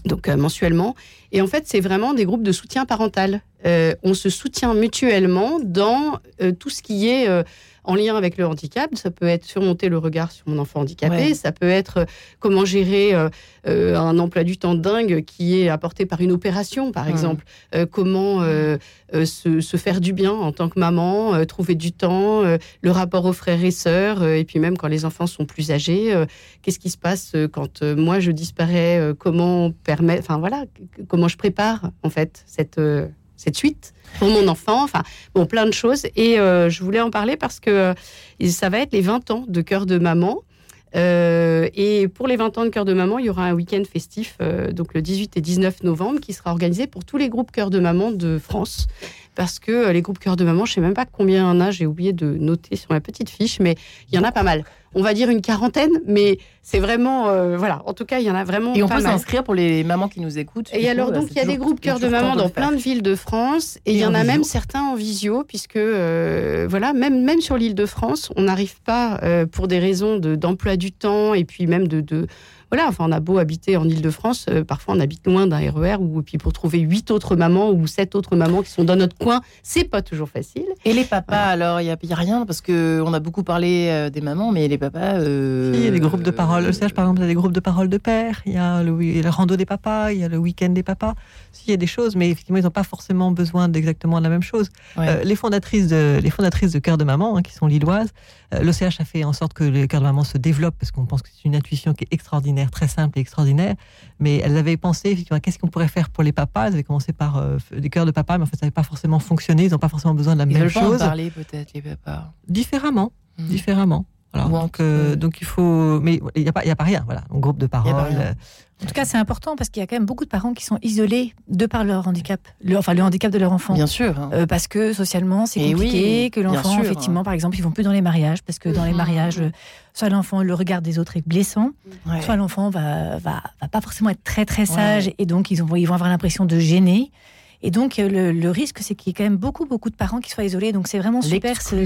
donc mensuellement. Et en fait, c'est vraiment des groupes de soutien parental. on se soutient mutuellement dans tout ce qui est en lien avec le handicap. Ça peut être surmonter le regard sur mon enfant handicapé, ça peut être euh, comment gérer euh, euh, un emploi du temps dingue qui est apporté par une opération, par exemple. comment se, faire du bien en tant que maman, trouver du temps, le rapport aux frères et sœurs, et puis même quand les enfants sont plus âgés, qu'est-ce qui se passe quand moi je disparais, comment permettre, enfin voilà, comment je prépare en fait cette cette suite pour mon enfant. Enfin, bon, plein de choses. Et euh, je voulais en parler parce que euh, ça va être les 20 ans de Cœur de Maman. Euh, et pour les 20 ans de Cœur de Maman, il y aura un week-end festif, donc le 18 et 19 novembre, qui sera organisé pour tous les groupes Cœur de Maman de France. Parce que les groupes Cœur de Maman, je ne sais même pas combien il y en a, j'ai oublié de noter sur ma petite fiche, mais il y en a pas mal on va dire une quarantaine, mais c'est vraiment, euh, voilà, en tout cas, il y en a vraiment. Et on peut s'inscrire pour les mamans qui nous écoutent. Et alors, donc, il y a des groupes cœur de maman dans plein de villes de France, et, il y en, a même certains en visio, puisque, euh, voilà, même, même sur l'île de France, on n'arrive pas, euh, pour des raisons d'emploi du temps, et puis même de, de voilà, enfin, on a beau habiter en Ile-de-France, euh, parfois on habite loin d'un RER, ou puis pour trouver huit autres mamans ou sept autres mamans qui sont dans notre coin, c'est pas toujours facile. Et les papas, alors, il n'y a, a, rien, parce qu'on a beaucoup parlé euh, des mamans, mais les papas. Euh, il y a des groupes de parole. Le CH, par exemple, il y a des groupes de parole de père, il y a le, le rando des papas, il y a le week-end des papas. il y a des choses, mais effectivement, ils n'ont pas forcément besoin d'exactement la même chose. les, fondatrices de, les fondatrices de Cœur de Maman, hein, qui sont lilloises, l'OCH a fait en sorte que le Cœur de Maman se développe, parce qu'on pense que c'est une intuition qui est extraordinaire très simple et extraordinaire. Mais elles avaient pensé, effectivement, qu'est-ce qu'on pourrait faire pour les papas? Elles avaient commencé par euh, des cœurs de papa, mais en fait, ça n'avait pas forcément fonctionné. Ils n'ont pas forcément besoin de la même chose. Ils parler peut-être, les papas. Différemment. Hmm. Différemment. donc, euh, donc il faut, mais il n'y a pas, a pas rien, voilà, un groupe de parole. En tout cas, c'est important parce qu'il y a quand même beaucoup de parents qui sont isolés de par leur handicap, le, enfin le handicap de leur enfant. Bien sûr. Hein. Euh, parce que socialement, c'est eh compliqué, que l'enfant, effectivement, par exemple, ils vont plus dans les mariages parce que dans les mmh. mariages, soit l'enfant, le regard des autres est blessant, soit l'enfant va, va, va, pas forcément être très très sage et donc ils, ont, ils vont avoir l'impression de gêner. Et donc le, risque, c'est qu'il y ait quand même beaucoup beaucoup de parents qui soient isolés. Donc c'est vraiment super ce,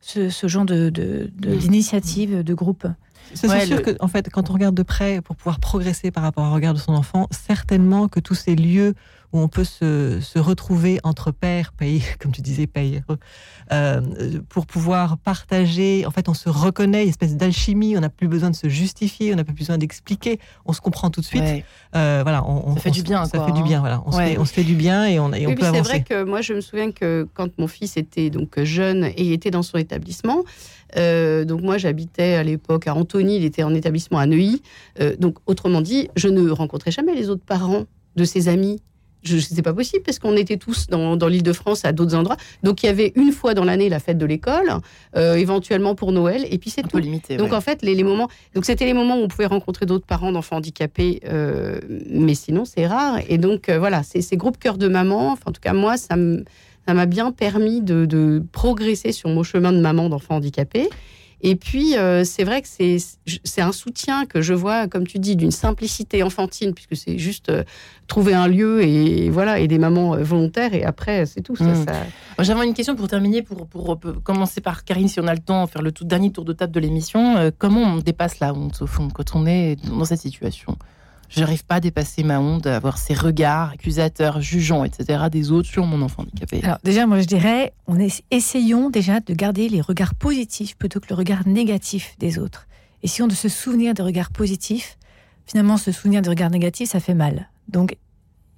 ce, ce, genre de, d'initiative, de, de groupe. C'est sûr que, en fait, quand on regarde de près pour pouvoir progresser par rapport au regard de son enfant, certainement que tous ces lieux où on peut se, se retrouver entre pères, pays, comme tu disais, pays, euh, pour pouvoir partager. En fait, on se reconnaît, une espèce d'alchimie. On n'a plus besoin de se justifier, on n'a plus besoin d'expliquer. On se comprend tout de suite. Euh, voilà, on, ça fait du bien. Ça fait du bien. Voilà, on, se fait, on, se fait, du bien et on, et on peut avancer. C'est vrai que moi, je me souviens que quand mon fils était donc jeune et était dans son établissement. Euh, donc moi, j'habitais à l'époque à Antony, il était en établissement à Neuilly. donc autrement dit, je ne rencontrais jamais les autres parents de ses amis je sais pas possible parce qu'on était tous dans, dans l'Île-de-France à d'autres endroits. Donc il y avait une fois dans l'année la fête de l'école, euh, éventuellement pour Noël, et puis c'est tout. Limité, donc en fait, les, les moments, donc c'était les moments où on pouvait rencontrer d'autres parents d'enfants handicapés, euh, mais sinon c'est rare. Et donc euh, voilà, c'est ces groupes cœur de maman. Enfin, en tout cas moi, ça m'a bien permis de, de, progresser sur mon chemin de maman d'enfant handicapé. Et puis, euh, c'est vrai que c'est un soutien que je vois, comme tu dis, d'une simplicité enfantine, puisque c'est juste euh, trouver un lieu et voilà et des mamans euh, volontaires. Et après, c'est tout. Ça, mmh. J'avais une question pour terminer, pour, pour, commencer par Karine, si on a le temps, faire le tout dernier tour de table de l'émission. comment on dépasse la honte, au fond, quand on est dans cette situation? Je n'arrive pas à dépasser ma honte, à avoir ces regards accusateurs, jugeants, etc. des autres sur mon enfant handicapé. Alors déjà, moi je dirais, on essayons déjà de garder les regards positifs plutôt que le regard négatif des autres. Essayons de se souvenir des regards positifs finalement, se souvenir des regards négatifs, ça fait mal. Donc,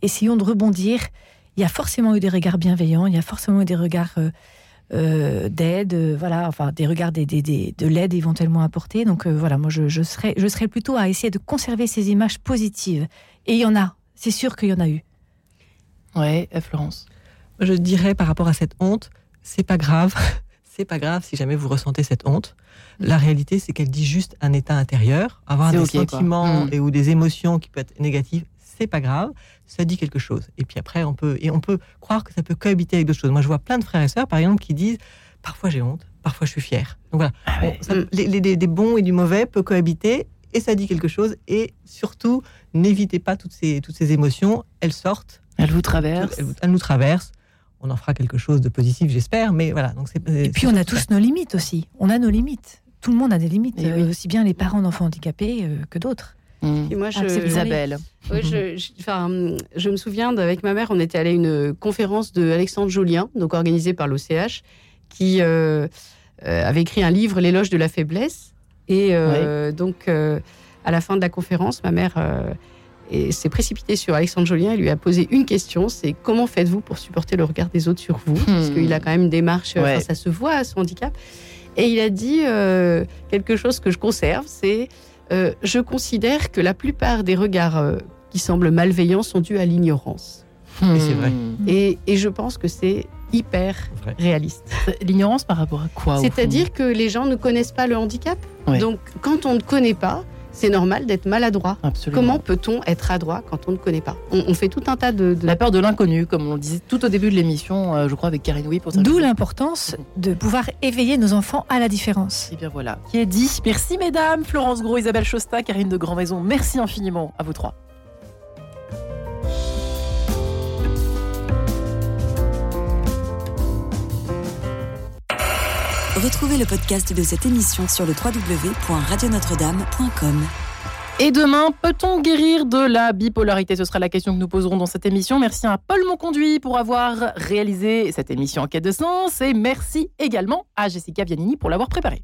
essayons de rebondir. Il y a forcément eu des regards bienveillants, il y a forcément eu des regards euh, euh, d'aide, euh, voilà, enfin des regards des, des- des- de l'aide éventuellement apportée. Donc euh, voilà, moi je, je serais, je serais plutôt à essayer de conserver ces images positives. Et il y en a, c'est sûr qu'il y en a eu. Ouais, Florence. Je dirais par rapport à cette honte, c'est pas grave. c'est pas grave si jamais vous ressentez cette honte. La réalité, c'est qu'elle dit juste un état intérieur. Avoir des sentiments Mm. et ou des émotions qui peuvent être négatives, c'est pas grave. Ça dit quelque chose. Et puis après, on peut et on peut croire que ça peut cohabiter avec d'autres choses. Moi, je vois plein de frères et sœurs, par exemple, qui disent parfois j'ai honte, parfois je suis fier. Donc voilà, Ah ouais. Bon, ça- Mm. les, les- les- des bons et du mauvais peuvent cohabiter. Et ça dit quelque chose. Et surtout, n'évitez pas toutes ces, toutes ces émotions. Elles sortent Elle vous traverse. elle, elle nous traverse. On en fera quelque chose de positif, j'espère. Mais voilà. Donc c'est. Et puis on a tous nos limites aussi. On a nos limites. Tout le monde a des limites, Et euh, oui. aussi bien les parents d'enfants handicapés euh, que d'autres. Mm. Et moi, je, Ah, c'est Isabelle. Ouais, je, je- enfin, je me souviens d'avec ma mère, on était allé à une conférence de Alexandre Jolien, donc organisée par l'OCH, qui euh, euh, avait écrit un livre, L'éloge de la faiblesse. Et euh, donc, euh, à la fin de la conférence, ma mère euh, s'est précipitée sur Alexandre Jolien et lui a posé une question c'est comment faites-vous pour supporter le regard des autres sur vous? Parce qu'il a quand même une démarche, Ouais. enfin, ça se voit à son handicap. Et il a dit euh, quelque chose que je conserve c'est euh, je considère que la plupart des regards euh, qui semblent malveillants sont dus à l'ignorance. Et c'est vrai. Mm. Et, et je pense que c'est hyper Vrai. réaliste. L'ignorance par rapport à quoi C'est-à-dire que les gens ne connaissent pas le handicap. Ouais. Donc, quand on ne connaît pas, c'est normal d'être maladroit. Absolument. Comment peut-on être adroit quand on ne connaît pas on, on fait tout un tas de... de- La peur de l'inconnu, comme on le disait tout au début de l'émission, euh, je crois, avec Karine Oui. D'où l'importance de pouvoir éveiller nos enfants à la différence. Et bien voilà, qui est dit. Merci mesdames, Florence Gros, Isabelle Chosta, Karine de Grand Maison. Merci infiniment à vous trois. Retrouvez le podcast de cette émission sur le www.radionotre-dame.com. Et demain, peut-on guérir de la bipolarité? Ce sera la question que nous poserons dans cette émission. Merci à Paul Monconduit pour avoir réalisé cette émission en quête de sens. Et merci également à Jessica Vianini pour l'avoir préparée.